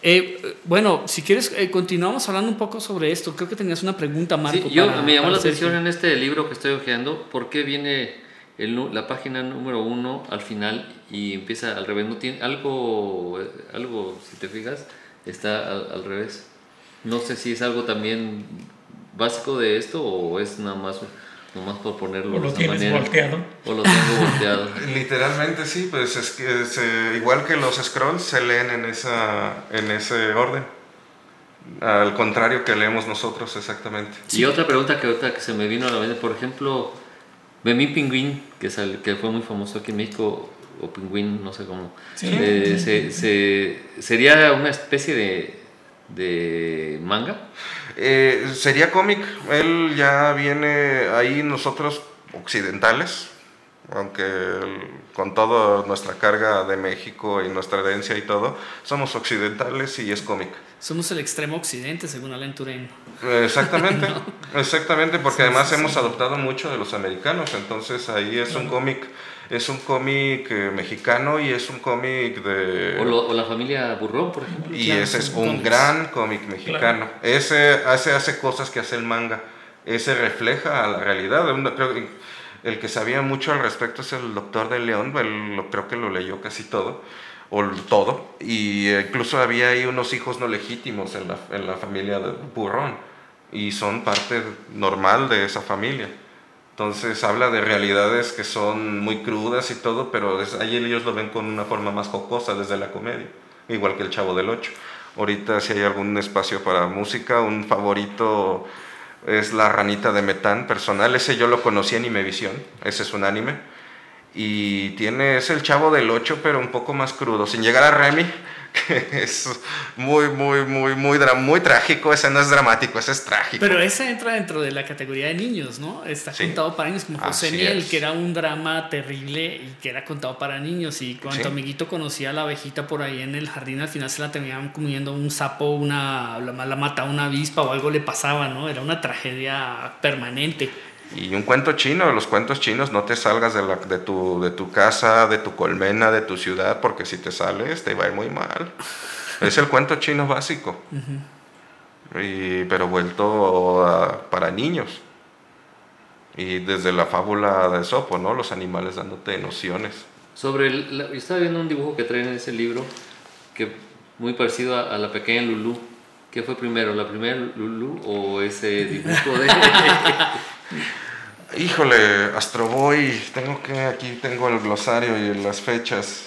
Eh, bueno, si quieres, eh, continuamos hablando un poco sobre esto. Creo que tenías una pregunta, Marco. Sí, yo para, me llamó la atención en este libro que estoy hojeando, ¿por qué viene el, la página número uno al final y empieza al revés? ¿No tiene algo, algo si te fijas, está al, al revés? No sé si es algo también básico de esto o es nada más nomás por ponerlo o lo tienes manera. volteado o lo tengo volteado literalmente sí pues es que se, igual que los scrolls se leen en esa en ese orden al contrario que leemos nosotros exactamente y otra pregunta que ahorita que se me vino a la mente por ejemplo Bemí Pingüín que, sal, que fue muy famoso aquí en México o Pingüín no sé cómo Sí. eh, se, se, sería una especie de de manga eh, sería cómic. Él ya viene ahí nosotros occidentales, aunque el, con toda nuestra carga de México y nuestra herencia y todo, somos occidentales y es cómic. Somos el extremo occidente, según Alan Turing. Exactamente, no. exactamente, porque sí, además sí, hemos adoptado mucho de los americanos, entonces ahí es un cómic es un cómic eh, mexicano y es un cómic de... O, lo, o, la familia Burrón, por ejemplo. Y claro, ese es un cómics. gran cómic mexicano. Claro. Ese hace, hace cosas que hace el manga. Ese refleja a la realidad. Creo que el que sabía mucho al respecto es el doctor de León, él, creo que lo leyó casi todo, o todo. Y incluso había ahí unos hijos no legítimos en la, en la familia de Burrón. Y son parte normal de esa familia. Entonces habla de realidades que son muy crudas y todo, pero ahí ellos lo ven con una forma más jocosa desde la comedia, igual que el Chavo del Ocho. Ahorita si hay algún espacio para música, un favorito es La Ranita de Metán personal, ese yo lo conocí en Imevisión, ese es un anime. Y tiene, es el Chavo del Ocho, pero un poco más crudo, sin llegar a Remy, que es muy, muy, muy, muy, muy trágico. Ese no es dramático, ese es trágico. Pero ese entra dentro de la categoría de niños, ¿no? Está sí. contado para niños, como José Miel, que era un drama terrible y que era contado para niños. Y cuando sí. amiguito conocía a la abejita por ahí en el jardín, al final se la terminaban comiendo un sapo, una, la, la mataba una avispa o algo le pasaba, ¿no? Era una tragedia permanente. Y un cuento chino, los cuentos chinos, no te salgas de, la, de, tu, de tu casa, de tu colmena, de tu ciudad, porque si te sales te va a ir muy mal. Es el cuento chino básico, uh -huh. y, pero vuelto a, para niños. Y desde la fábula de Sopo, ¿no? Los animales dándote nociones. Sobre el, yo estaba viendo un dibujo que traen en ese libro, que muy parecido a, a la pequeña Lulú. ¿Qué fue primero, la primera Lulú o ese dibujo de... Híjole, Astro Boy, tengo que aquí tengo el glosario y las fechas.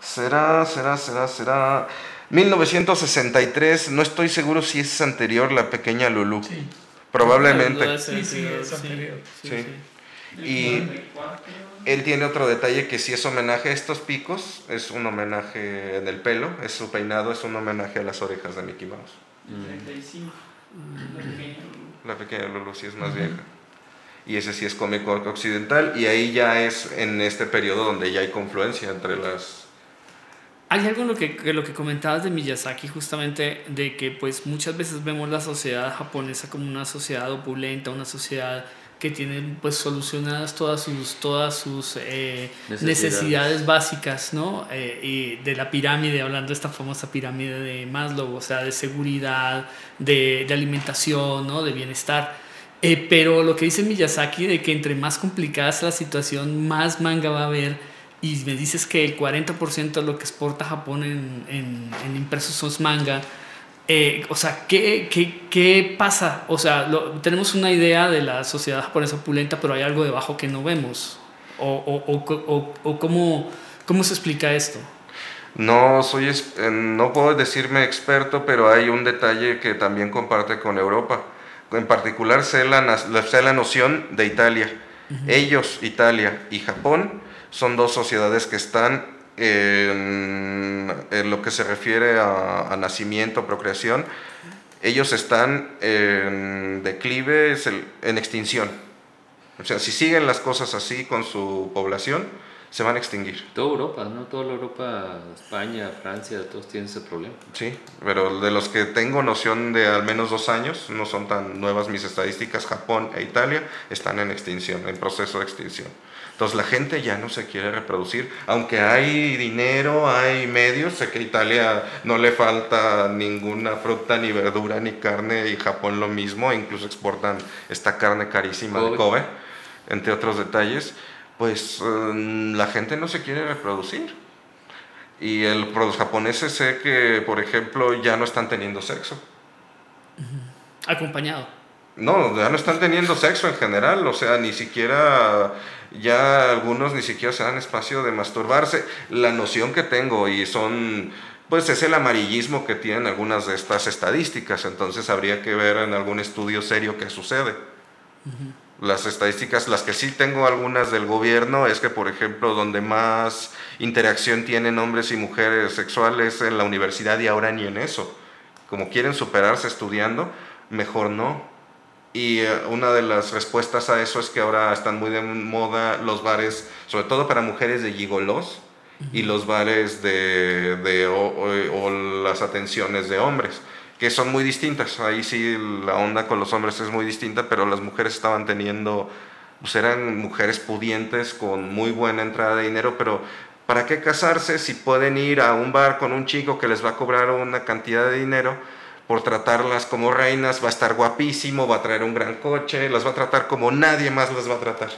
Será, será, será, será 1963, no estoy seguro si es anterior la pequeña Lulu. Sí. Probablemente. Sí, sí, es anterior. Sí. sí. Y él tiene otro detalle que si es homenaje a estos picos, es un homenaje en el pelo, es su peinado, es un homenaje a las orejas de Mickey Mouse. Mm. 35. La pequeña Lulu sí es más uh -huh. vieja. Y ese sí es cómico occidental. Y ahí ya es en este periodo donde ya hay confluencia entre las... Hay algo en lo que, que, lo que comentabas de Miyazaki justamente de que pues muchas veces vemos la sociedad japonesa como una sociedad opulenta, una sociedad que tiene pues solucionadas todas sus todas sus eh, necesidades. necesidades. básicas no eh, y de la pirámide hablando de esta famosa pirámide de Maslow o sea de seguridad de, de alimentación no de bienestar eh, pero lo que dice Miyazaki de que entre más complicada es la situación más manga va a haber y me dices que el 40% de lo que exporta Japón en, en, en impresos son manga eh, o sea, ¿qué, qué, ¿qué, pasa? O sea, lo, tenemos una idea de la sociedad japonesa opulenta, pero hay algo debajo que no vemos. ¿O, o, o, o cómo, cómo se explica esto? No, soy, no puedo decirme experto, pero hay un detalle que también comparte con Europa. En particular, sé la, sé la noción de Italia. Uh -huh. Ellos, Italia y Japón, son dos sociedades que están en, en, lo que se refiere a, a, nacimiento, procreación, ellos están en declive, en extinción. O sea, si siguen las cosas así con su población, se van a extinguir. Toda Europa, ¿no? Toda la Europa, España, Francia, todos tienen ese problema. Sí, pero de los que tengo noción de al menos dos años, no son tan nuevas mis estadísticas, Japón e Italia están en extinción, en proceso de extinción. Entonces la gente ya no se quiere reproducir, aunque hay dinero, hay medios, sé que a Italia no le falta ninguna fruta, ni verdura, ni carne, y Japón lo mismo, incluso exportan esta carne carísima de Kobe, entre otros detalles, pues mm, la gente no se quiere reproducir. Y el, los japoneses sé que, por ejemplo, ya no están teniendo sexo. Acompañado. No, ya no están teniendo sexo en general, o sea, ni siquiera ya algunos ni siquiera se dan espacio de masturbarse. La noción que tengo y son, pues es el amarillismo que tienen algunas de estas estadísticas, entonces habría que ver en algún estudio serio qué sucede. Las estadísticas, las que sí tengo algunas del gobierno, es que, por ejemplo, donde más interacción tienen hombres y mujeres sexuales en la universidad y ahora ni en eso. Como quieren superarse estudiando, mejor no y eh, una de las respuestas a eso es que ahora están muy de moda los bares, sobre todo para mujeres de gigolos, y los bares de, de o, las atenciones de hombres, que son muy distintas. Ahí sí la onda con los hombres es muy distinta, pero las mujeres estaban teniendo, pues eran mujeres pudientes con muy buena entrada de dinero, pero ¿para qué casarse si pueden ir a un bar con un chico que les va a cobrar una cantidad de dinero? Por tratarlas como reinas, va a estar guapísimo, va a traer un gran coche, las va a tratar como nadie más las va a tratar.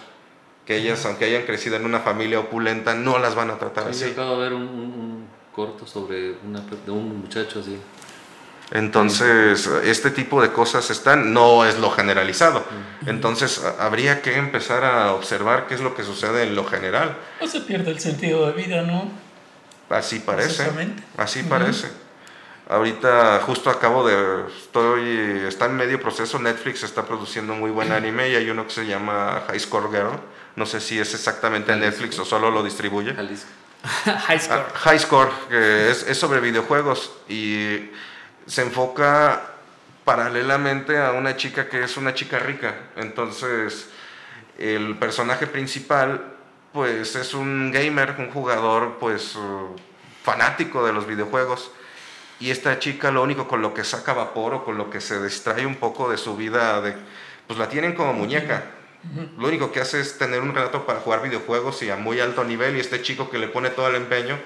Que ellas, aunque hayan crecido en una familia opulenta, no las van a tratar así. Yo acabo de ver un, corto sobre una, de un muchacho así. Entonces, este tipo de cosas están, no es lo generalizado. Entonces, habría que empezar a observar qué es lo que sucede en lo general. No se pierde el sentido de vida, ¿no? Así parece. Así parece. Ahorita justo acabo de, estoy, está en medio proceso, Netflix está produciendo muy buen anime y hay uno que se llama High Score Girl. No sé si es exactamente Netflix o solo lo distribuye. High Score. Ah, High Score, que es, es sobre videojuegos y se enfoca paralelamente a una chica que es una chica rica. Entonces, el personaje principal, pues es un gamer, un jugador, pues fanático de los videojuegos y esta chica lo único con lo que saca vapor o con lo que se distrae un poco de su vida, de, pues la tienen como muñeca. Lo único que hace es tener un rato para jugar videojuegos y a muy alto nivel y este chico que le pone todo el empeño,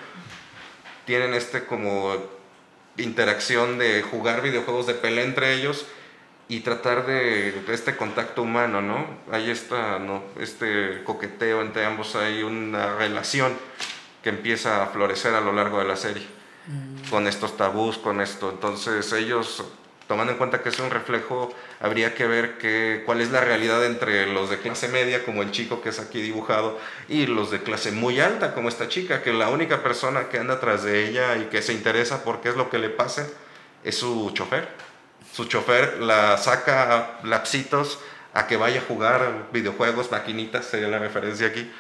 tienen este como interacción de jugar videojuegos de pelea entre ellos y tratar de este contacto humano, ¿no? Hay esta, ¿no? este coqueteo entre ambos, hay una relación que empieza a florecer a lo largo de la serie con estos tabús, con esto. Entonces ellos, tomando en cuenta que es un reflejo, habría que ver que, cuál es la realidad entre los de clase media, como el chico que es aquí dibujado, y los de clase muy alta, como esta chica, que la única persona que anda tras de ella y que se interesa por qué es lo que le pasa es su chofer. Su chofer la saca lapsitos a que vaya a jugar videojuegos, maquinitas, sería la referencia aquí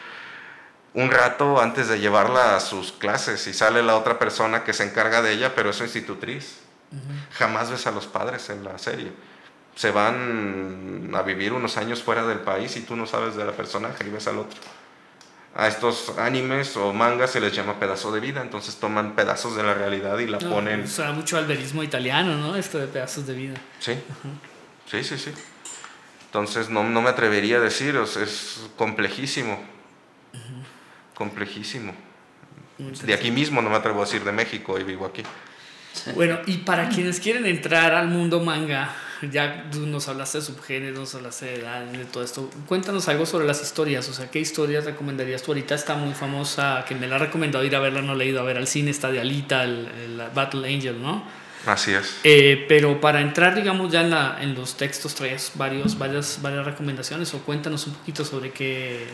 un rato antes de llevarla a sus clases y sale la otra persona que se encarga de ella, pero es institutriz. Jamás ves a los padres en la serie. Se van a vivir unos años fuera del país y tú no sabes de la personaje y ves al otro. A estos animes o mangas se les llama pedazo de vida, entonces toman pedazos de la realidad y la ponen... O sea, mucho alberismo italiano, ¿no? Esto de pedazos de vida. Sí, sí, sí, sí. Entonces no, no me atrevería a decir, es complejísimo complejísimo. De aquí mismo no me atrevo a decir de México y vivo aquí. Bueno, y para quienes quieren entrar al mundo manga, ya nos hablaste de subgéneros, nos hablaste de edad, de todo esto. Cuéntanos algo sobre las historias, o sea, ¿qué historias recomendarías tú? Ahorita está muy famosa, que me la ha recomendado ir a verla, no he ido a ver al cine, está de Alita, el, Battle Angel, ¿no? Así es. Eh, pero para entrar, digamos, ya en, la, en los textos, traes varios, varias, varias recomendaciones, o cuéntanos un poquito sobre qué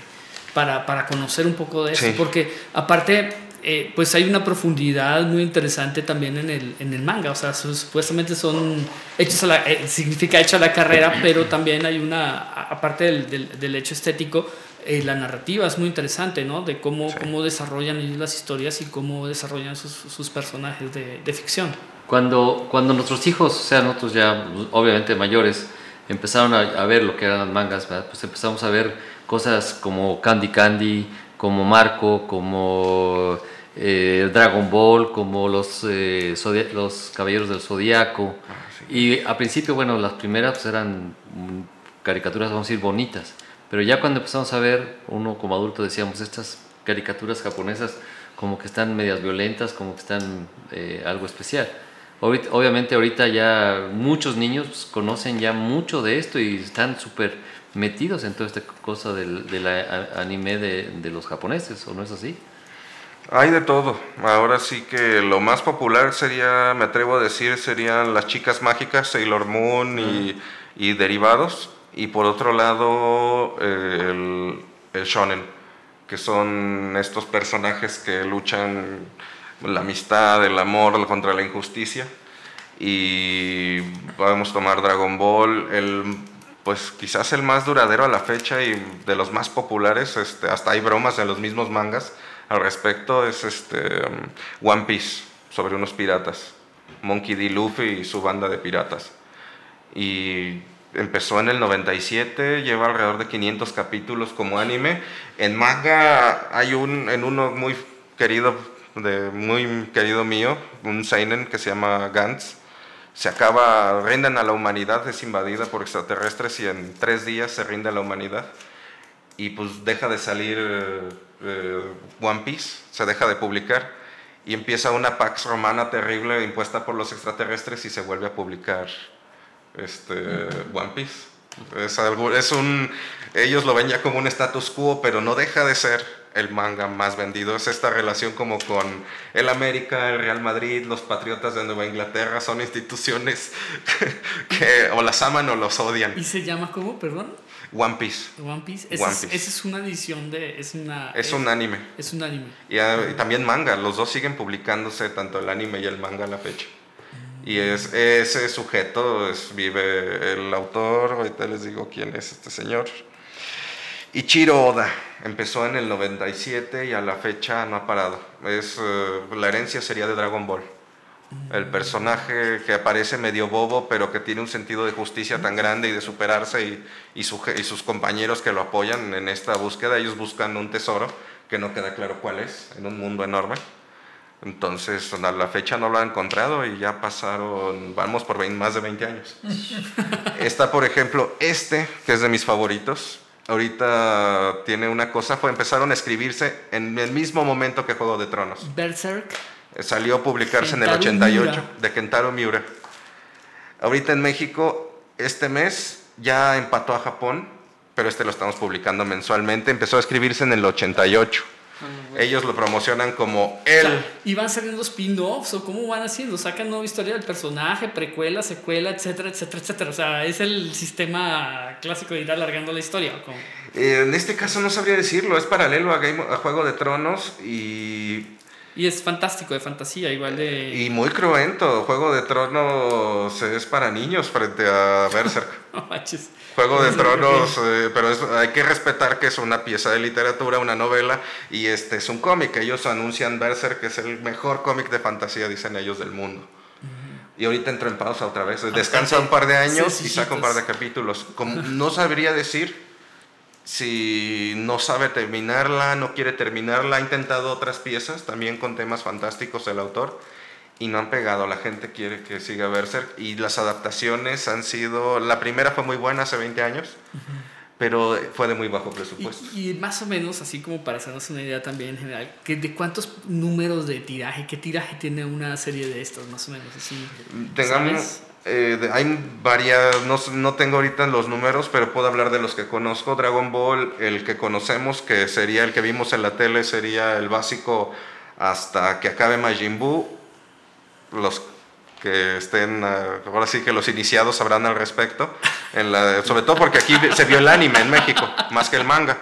para, para conocer un poco de eso, porque aparte, eh, pues hay una profundidad muy interesante también en el, en el manga, o sea, supuestamente son hechos a la, eh, significa hecho a la carrera, pero también hay una, aparte del, del, hecho estético, eh, la narrativa es muy interesante, ¿no? De cómo, cómo desarrollan ellos las historias y cómo desarrollan sus, sus personajes de, de, ficción. Cuando, cuando nuestros hijos, o sea, nosotros ya obviamente mayores, empezaron a, ver lo que eran las mangas, pues empezamos a ver cosas como Candy Candy, como Marco, como eh, Dragon Ball, como los, eh, los Caballeros del Zodíaco. Ah, y a principio, bueno, las primeras pues, eran caricaturas, vamos a decir, bonitas. Pero ya cuando empezamos a ver, uno como adulto decíamos, estas caricaturas japonesas como que están medias violentas, como que están eh, algo especial. Obviamente ahorita ya muchos niños pues, conocen ya mucho de esto y están súper metidos en toda esta cosa del, anime de, de, los japoneses, ¿o no es así? Hay de todo. Ahora sí que lo más popular sería, me atrevo a decir, serían las chicas mágicas, Sailor Moon y, y derivados. Y por otro lado, el, el shonen, que son estos personajes que luchan la amistad, el amor contra la injusticia. Y podemos tomar Dragon Ball, el pues quizás el más duradero a la fecha y de los más populares, este, hasta hay bromas en los mismos mangas al respecto, es este, um, One Piece, sobre unos piratas, Monkey D. Luffy y su banda de piratas. Y empezó en el 97, lleva alrededor de 500 capítulos como anime. En manga hay un, en uno muy querido, de, muy querido mío, un seinen que se llama Gantz, se acaba, rinden a la humanidad, es invadida por extraterrestres y en tres días se rinde a la humanidad. Y pues deja de salir eh, One Piece, se deja de publicar y empieza una Pax Romana terrible impuesta por los extraterrestres y se vuelve a publicar este, One Piece. Es, algo, es un, ellos lo ven ya como un status quo, pero no deja de ser el manga más vendido. Es esta relación como con el América, el Real Madrid, los Patriotas de Nueva Inglaterra, son instituciones que o las aman o los odian. ¿Y se llama cómo, perdón? One Piece. One Piece. Esa es, una edición de... Es, una, es un anime. Es un anime. Y, ah, y, también manga. Los dos siguen publicándose, tanto el anime y el manga a la fecha. Y es, ese sujeto es, vive el autor, ahorita les digo quién es este señor. Ichiro Oda empezó en el 97 y a la fecha no ha parado. Es, eh, la herencia sería de Dragon Ball. El personaje que aparece medio bobo, pero que tiene un sentido de justicia tan grande y de superarse y, y, y sus compañeros que lo apoyan en esta búsqueda, ellos buscan un tesoro que no queda claro cuál es, en un mundo enorme. Entonces, a la fecha no lo han encontrado y ya pasaron, vamos por más de 20 años. Está, por ejemplo, este, que es de mis favoritos, ahorita tiene una cosa, fue, empezaron a escribirse en el mismo momento que Juego de Tronos. Berserk. Salió a publicarse en el 88 de Kentaro Miura. Ahorita en México, este mes ya empató a Japón, pero este lo estamos publicando mensualmente. Empezó a escribirse en el 88. Ellos lo promocionan como él. ¿Y van saliendo spin-offs o cómo van haciendo? ¿Sacan nueva historia del personaje, precuela, secuela, etcétera, etcétera, etcétera? O sea, ¿es el sistema clásico de ir alargando la historia? Eh, en este caso no sabría decirlo, es paralelo a, Game, a Juego de Tronos y y es fantástico, de fantasía, igual de... Y muy cruento. Juego de Tronos es para niños frente a Berserk. no manches. Juego de Tronos, eh, pero hay que respetar que es una pieza de literatura, una novela, y este es un cómic. Ellos anuncian Berserk, que es el mejor cómic de fantasía, dicen ellos, del mundo. Y ahorita entro en pausa otra vez. Descansa un par de años y saca un par de capítulos. Como, no sabría decir si no sabe terminarla, no quiere terminarla, ha intentado otras piezas también con temas fantásticos el autor y no han pegado. La gente quiere que siga Berserk y las adaptaciones han sido. La primera fue muy buena hace 20 años, pero fue de muy bajo presupuesto. Y, más o menos, así como para hacernos una idea también en general, que ¿de cuántos números de tiraje, qué tiraje tiene una serie de estas, más o menos? Así, Tengamos. Eh, hay varias, no, no, tengo ahorita los números, pero puedo hablar de los que conozco. Dragon Ball, el que conocemos, que sería el que vimos en la tele, sería el básico hasta que acabe Majin Buu los que estén, ah, ahora sí que los iniciados sabrán al respecto, en la, sobre todo porque aquí se vio el anime en México, más que el manga.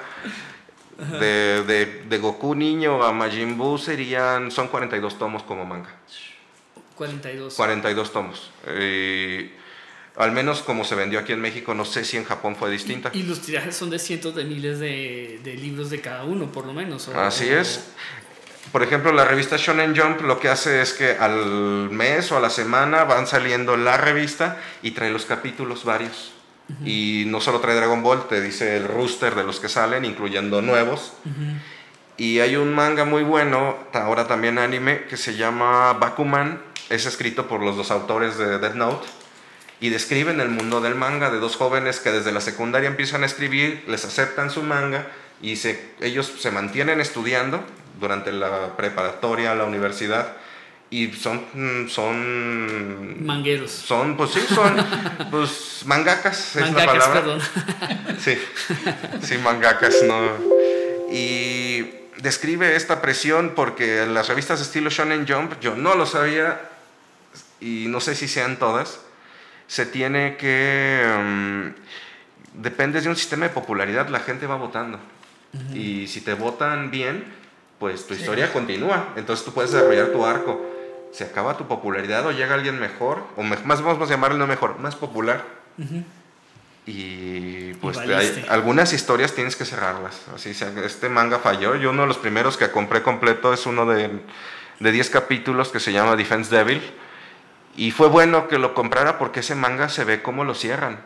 De, de, Goku niño a Majin Buu serían, son 42 tomos como manga. 42. 42 tomos. al menos como se vendió aquí en México, no sé si en Japón fue distinta. Y, los tirajes son de cientos de miles de, de libros de cada uno, por lo menos. Así es. Por ejemplo, la revista Shonen Jump lo que hace es que al mes o a la semana van saliendo la revista y trae los capítulos varios. Y no solo trae Dragon Ball, te dice el rooster de los que salen, incluyendo nuevos. Y hay un manga muy bueno, ahora también anime, que se llama Bakuman. Es escrito por los dos autores de Death Note. Y describen el mundo del manga de dos jóvenes que desde la secundaria empiezan a escribir, les aceptan su manga y se, ellos se mantienen estudiando durante la preparatoria, la universidad y son son mangueros. Son pues sí son pues mangakas es la palabra. perdón. sí sí mangakas no. Y describe esta presión porque en las revistas estilo Shonen Jump yo no lo sabía y no sé si sean todas se tiene que mm, depende de un sistema de popularidad la gente va votando. Y si te votan bien pues tu historia continúa entonces tú puedes desarrollar tu arco se acaba tu popularidad o llega alguien mejor, o más vamos a llamarlo no mejor, más popular. Y pues algunas historias tienes que cerrarlas. Así este manga falló. Yo uno de los primeros que compré completo es uno de, de 10 capítulos que se llama Defense Devil. Y fue bueno que lo comprara porque ese manga se ve como lo cierran.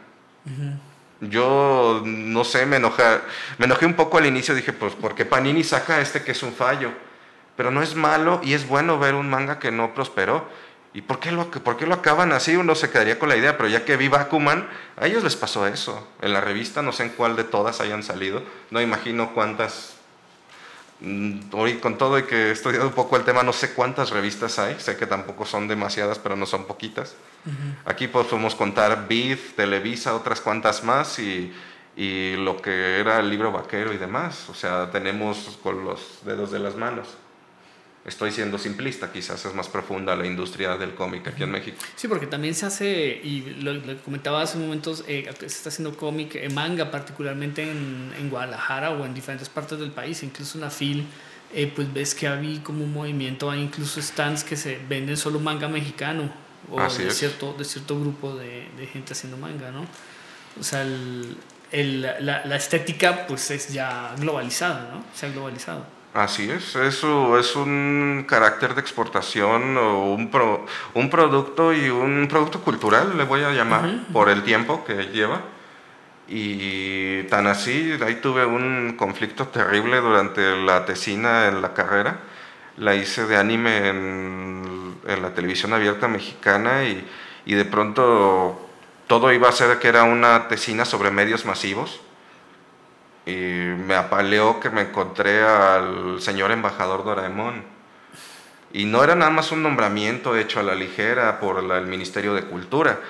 Yo no sé, me enojé, me enojé un poco al inicio. Dije, pues, ¿por qué Panini saca este que es un fallo? Pero no es malo y es bueno ver un manga que no prosperó. ¿Y por qué, lo, por qué lo acaban así? Uno se quedaría con la idea, pero ya que vi Bakuman, a ellos les pasó eso. En la revista, no sé en cuál de todas hayan salido, no imagino cuántas. Mm, hoy con todo y que he estudiado un poco el tema, no sé cuántas revistas hay, sé que tampoco son demasiadas, pero no son poquitas. Aquí podemos contar Beat, Televisa, otras cuantas más y, y lo que era el libro vaquero y demás. O sea, tenemos con los dedos de las manos. Estoy siendo simplista, quizás es más profunda la industria del cómic aquí en México. Sí, porque también se hace, y lo, comentaba hace momentos, eh, se está haciendo cómic, eh, manga particularmente en, en, Guadalajara o en diferentes partes del país, incluso en la FIL, eh, pues ves que había como un movimiento, hay incluso stands que se venden solo manga mexicano, o de, cierto, de cierto grupo de, de, gente haciendo manga, ¿no? O sea, el, el, la, la, estética pues es ya globalizada, ¿no? Se ha globalizado. Así es, eso es un carácter de exportación o un, pro, un producto y un producto cultural, le voy a llamar, por el tiempo que lleva. Y tan así, ahí tuve un conflicto terrible durante la tesina en la carrera. La hice de anime en, en la televisión abierta mexicana y, y de pronto todo iba a ser que era una tesina sobre medios masivos y me apaleó que me encontré al señor embajador Doraemon. Y no era nada más un nombramiento hecho a la ligera por el Ministerio de Cultura.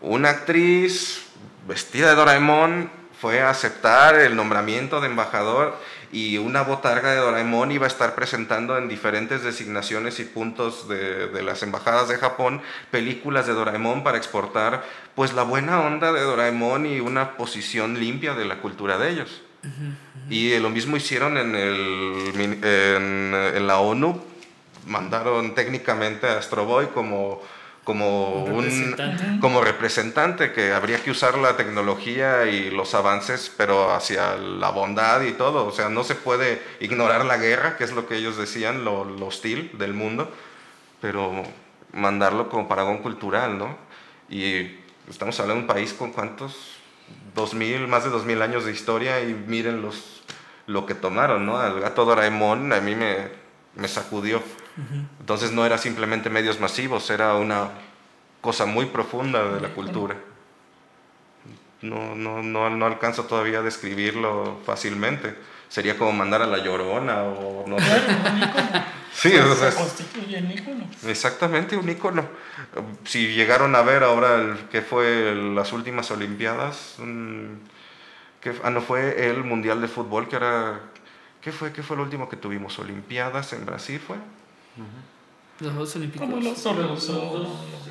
Una actriz vestida de Doraemon fue a aceptar el nombramiento de embajador y una botarga de Doraemon iba a estar presentando en diferentes designaciones y puntos de, de, las embajadas de Japón películas de Doraemon para exportar pues la buena onda de Doraemon y una posición limpia de la cultura de ellos. Y lo mismo hicieron en, el, en, la ONU, mandaron técnicamente a Astro Boy como, como, ¿Un como representante, que habría que usar la tecnología y los avances, pero hacia la bondad y todo. O sea, no se puede ignorar la guerra, que es lo que ellos decían, lo, lo hostil del mundo, pero mandarlo como paragón cultural, ¿no? Y estamos hablando de un país con cuántos 2000, más de 2000 años de historia y miren los, lo que tomaron, ¿no? El gato Doraemon a mí me, me sacudió. Entonces no era simplemente medios masivos, era una cosa muy profunda de la cultura. No, no, no, no alcanzo todavía a describirlo fácilmente. Sería como mandar a la llorona o no sé. Sí, se constituye un icono. Exactamente, un icono. Si llegaron a ver ahora el que fue las últimas Olimpiadas, que, ah, no fue el Mundial de Fútbol, que era. ¿Qué fue? ¿Qué fue el último que tuvimos? ¿Olimpiadas en Brasil fue? Los Juegos Olímpicos. ¿Cómo los, los,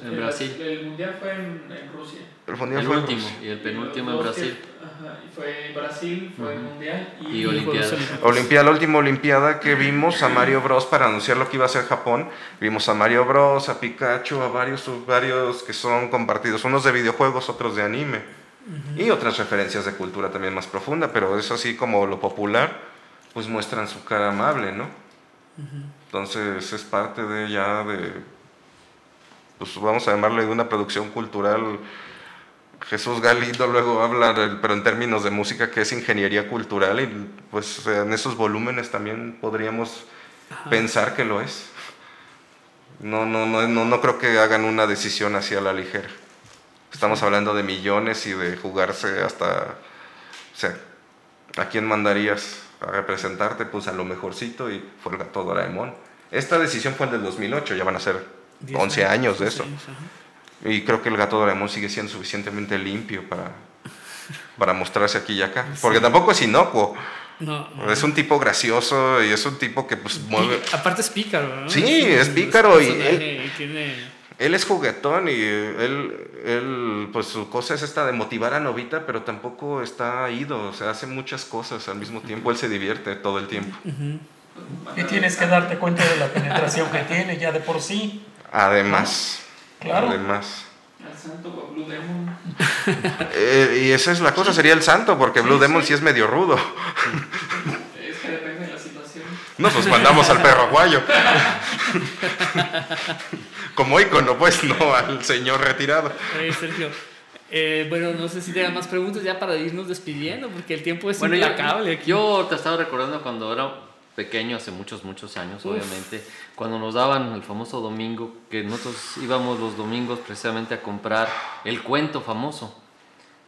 en Brasil. El, Mundial fue en, en Rusia. El, mundial el fue último y el penúltimo en Brasil. Ajá, y fue Brasil, fue el Mundial y, y Olimpiada. Olimpiada, la última Olimpiada que vimos a Mario Bros para anunciar lo que iba a ser Japón. Vimos a Mario Bros, a Pikachu, a varios, varios que son compartidos, unos de videojuegos, otros de anime. Y otras referencias de cultura también más profunda, pero eso así como lo popular, pues muestran su cara amable, ¿no? Entonces es parte de ya de, pues vamos a llamarle de una producción cultural Jesús Galindo luego habla, del- pero en términos de música, que es ingeniería cultural y pues en esos volúmenes también podríamos pensar que lo es. No, no, no, no, no creo que hagan una decisión así a la ligera. Estamos hablando de millones y de jugarse hasta, o sea, ¿a quién mandarías a representarte? Pues a lo mejorcito y fue el gato Doraemon. Esta decisión fue en el 2008, ya van a ser 10 11 años de 11 eso. años. Y creo que el gato Doraemon sigue siendo suficientemente limpio para, para mostrarse aquí y acá. Porque tampoco es inocuo. No, no. Es un tipo gracioso y es un tipo que pues mueve... Aparte es pícaro, ¿no? Sí, un- es pícaro y personaje y tiene... Él es juguetón y él, él, pues su cosa es esta de motivar a Novita, pero tampoco está ido, o sea, hace muchas cosas al mismo tiempo, él se divierte todo el tiempo. Y tienes que darte cuenta de la penetración que tiene ya de por sí. Además, Claro. además. Al santo o a Blue Demon. Eh, y esa es la cosa, sería el santo, porque Blue Demon sí es medio rudo. Es que depende de la situación. No, pues mandamos al perro aguayo. Como ícono, pues, no al señor retirado. Oye, Sergio, eh, bueno, no sé si tengan más preguntas ya para irnos despidiendo, porque el tiempo es Bueno, yo, implacable aquí. yo te estaba recordando cuando era pequeño, hace muchos, muchos años, Uf. obviamente, cuando nos daban el famoso domingo, que nosotros íbamos los domingos precisamente a comprar el cuento famoso.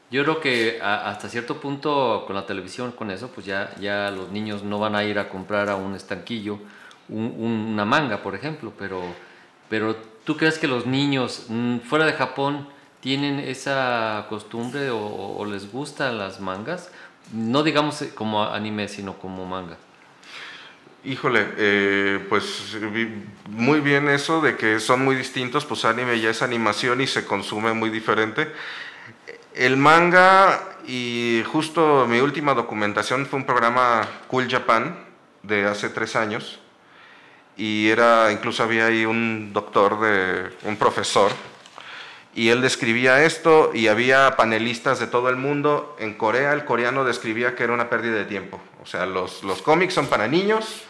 Yo creo que a- hasta cierto punto con la televisión, con eso, pues ya, ya los niños no van a ir a comprar a un estanquillo un- un- una manga, por ejemplo, pero, pero ¿tú crees que los niños mm, fuera de Japón tienen esa costumbre o, o les gustan las mangas? No digamos eh, como anime, sino como manga. Híjole, eh, pues muy bien eso de que son muy distintos, pues anime ya es animación y se consume muy diferente. El manga y justo mi última documentación fue un programa Cool Japan de hace tres años y era, incluso había ahí un doctor, de, un profesor, y él describía esto y había panelistas de todo el mundo. En Corea el coreano describía que era una pérdida de tiempo. O sea, los, los cómics son para niños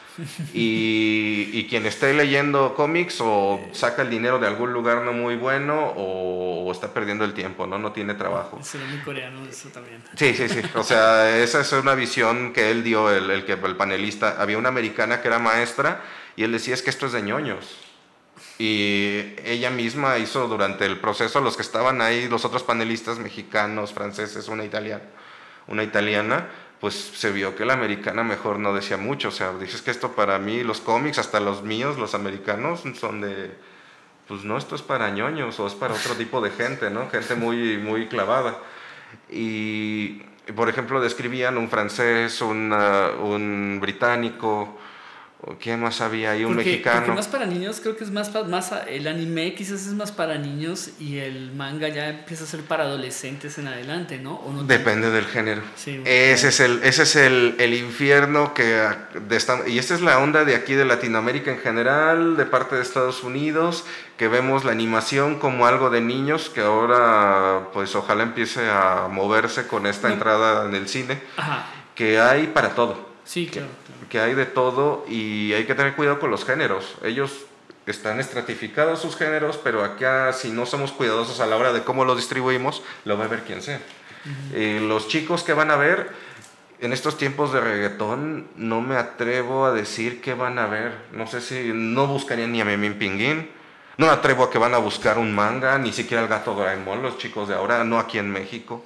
y, y quien esté leyendo cómics o saca el dinero de algún lugar no muy bueno o, o está perdiendo el tiempo, ¿no? No tiene trabajo. Será muy coreano eso también. Sí, sí, sí. O sea, esa es una visión que él dio, el, el, que, el panelista. Había una americana que era maestra y él decía, es que esto es de ñoños. Y ella misma hizo durante el proceso, los que estaban ahí, los otros panelistas mexicanos, franceses, una italiana, una italiana, pues se vio que la americana mejor no decía mucho. O sea, dices que esto para mí, los cómics, hasta los míos, los americanos, son de, pues no, esto es para ñoños o es para otro tipo de gente, ¿no? Gente muy, muy clavada. Y, por ejemplo, describían un francés, una- un británico, o ¿quién más había ahí? Un porque, mexicano. porque más para niños, creo que es más, más el anime quizás es más para niños y el manga ya empieza a ser para adolescentes en adelante, ¿no? ¿O no tanto? Depende del género. Sí. Ese es el, ese es el, el infierno que... de esta- y esta es la onda de aquí de Latinoamérica en general, de parte de Estados Unidos, que vemos la animación como algo de niños, que ahora pues ojalá empiece a moverse con esta No. entrada en el cine, Ajá, que hay para todo. sí, claro, claro. Que hay de todo y hay que tener cuidado con los géneros. Ellos están estratificados sus géneros, pero acá si no somos cuidadosos a la hora de cómo lo distribuimos, lo va a ver quien sea. Eh, los chicos que van a ver en estos tiempos de reggaetón, no me atrevo a decir qué van a ver. No sé si no buscarían ni a Memín Pinguín. No me atrevo a que van a buscar un manga, ni siquiera el gato Doraemon, los chicos de ahora, no aquí en México.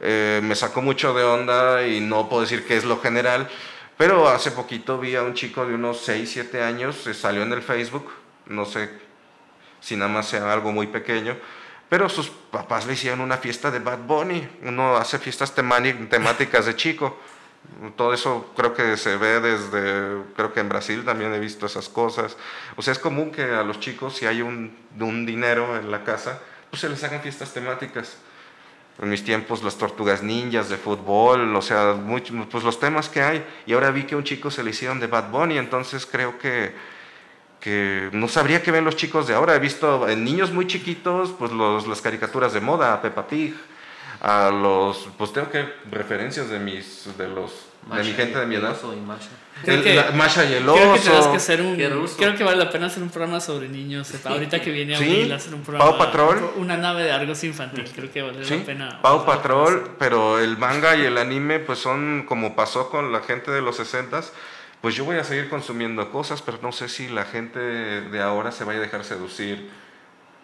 Eh, me sacó mucho de onda y no puedo decir que es lo general, pero hace poquito vi a un chico de unos 6, 7 años, se salió en el Facebook, no sé si nada más sea algo muy pequeño, pero sus papás le hicieron una fiesta de Bad Bunny, uno hace fiestas temáticas de chico, todo eso creo que se ve desde, creo que en Brasil también he visto esas cosas, o sea, es común que a los chicos si hay un, un dinero en la casa, pues se les hagan fiestas temáticas en mis tiempos las tortugas ninjas de fútbol, o sea, much- pues los temas que hay. Y ahora vi que un chico se le hicieron de Bad Bunny, entonces creo que, que no sabría qué ven los chicos de ahora. He visto en niños muy chiquitos, pues los, las caricaturas de moda, Peppa Pig, a los, pues tengo que referencias de mis, de los, de mi gente de mi edad. Oso y Masha. El- que- la- Masha y el Creo que tenemos oso. que hacer un. Creo que vale la pena hacer un programa sobre niños. Ahorita que viene Sí, Abril, hacer un programa. Pau Patrol. Una nave de Argos infantil. Creo que vale Sí, la pena. Pau Patrol, pero el manga y el anime pues son como pasó con la gente de los 60 pues yo voy a seguir consumiendo cosas, pero no sé si la gente de ahora se vaya a dejar seducir.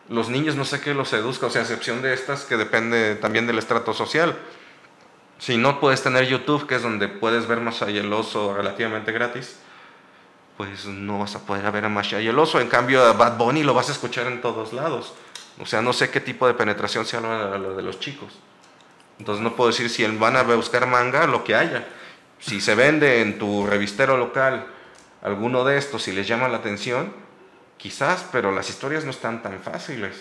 Los niños no sé qué los seduzca, o sea, a excepción de estas que depende también del estrato social. Si no puedes tener YouTube, que es donde puedes ver Masha y el oso relativamente gratis, pues no vas a poder ver a Masha y el oso. En cambio, a Bad Bunny lo vas a escuchar en todos lados. O sea, no sé qué tipo de penetración sea lo de los chicos. Entonces no puedo decir si van a buscar manga, lo que haya. Si se vende en tu revistero local alguno de estos y les llama la atención, quizás, pero las historias no están tan fáciles.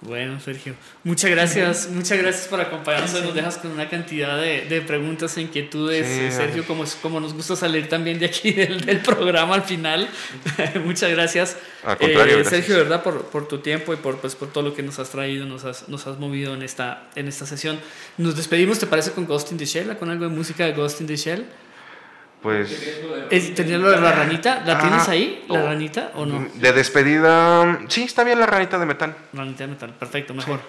Bueno, Sergio, muchas gracias, muchas gracias por acompañarnos. Nos dejas con una cantidad de, de preguntas e inquietudes, Sí, eh, Sergio, como, es- como nos gusta salir también de aquí del, del programa al final. muchas gracias. Al contrario, Eh, gracias. Sergio, verdad, por, por tu tiempo y por, pues, por todo lo que nos has traído, nos has, nos has movido en esta, en esta sesión. Nos despedimos, ¿te parece, con Ghost in the Shell, con algo de música de Ghost in the Shell? Pues Es- ¿Tenías lo de la ranita? ¿La Ah, tienes ahí, la oh. ranita, o no? de despedida, sí, está bien la ranita de metal. Ranita de metal, perfecto, mejor.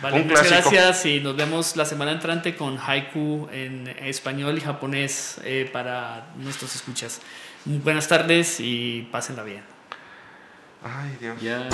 Vale, Un muchas clásico. gracias y nos vemos la semana entrante con haiku en español y japonés eh, para nuestros escuchas. Buenas tardes y pásenla bien. Ay, Dios. Ya.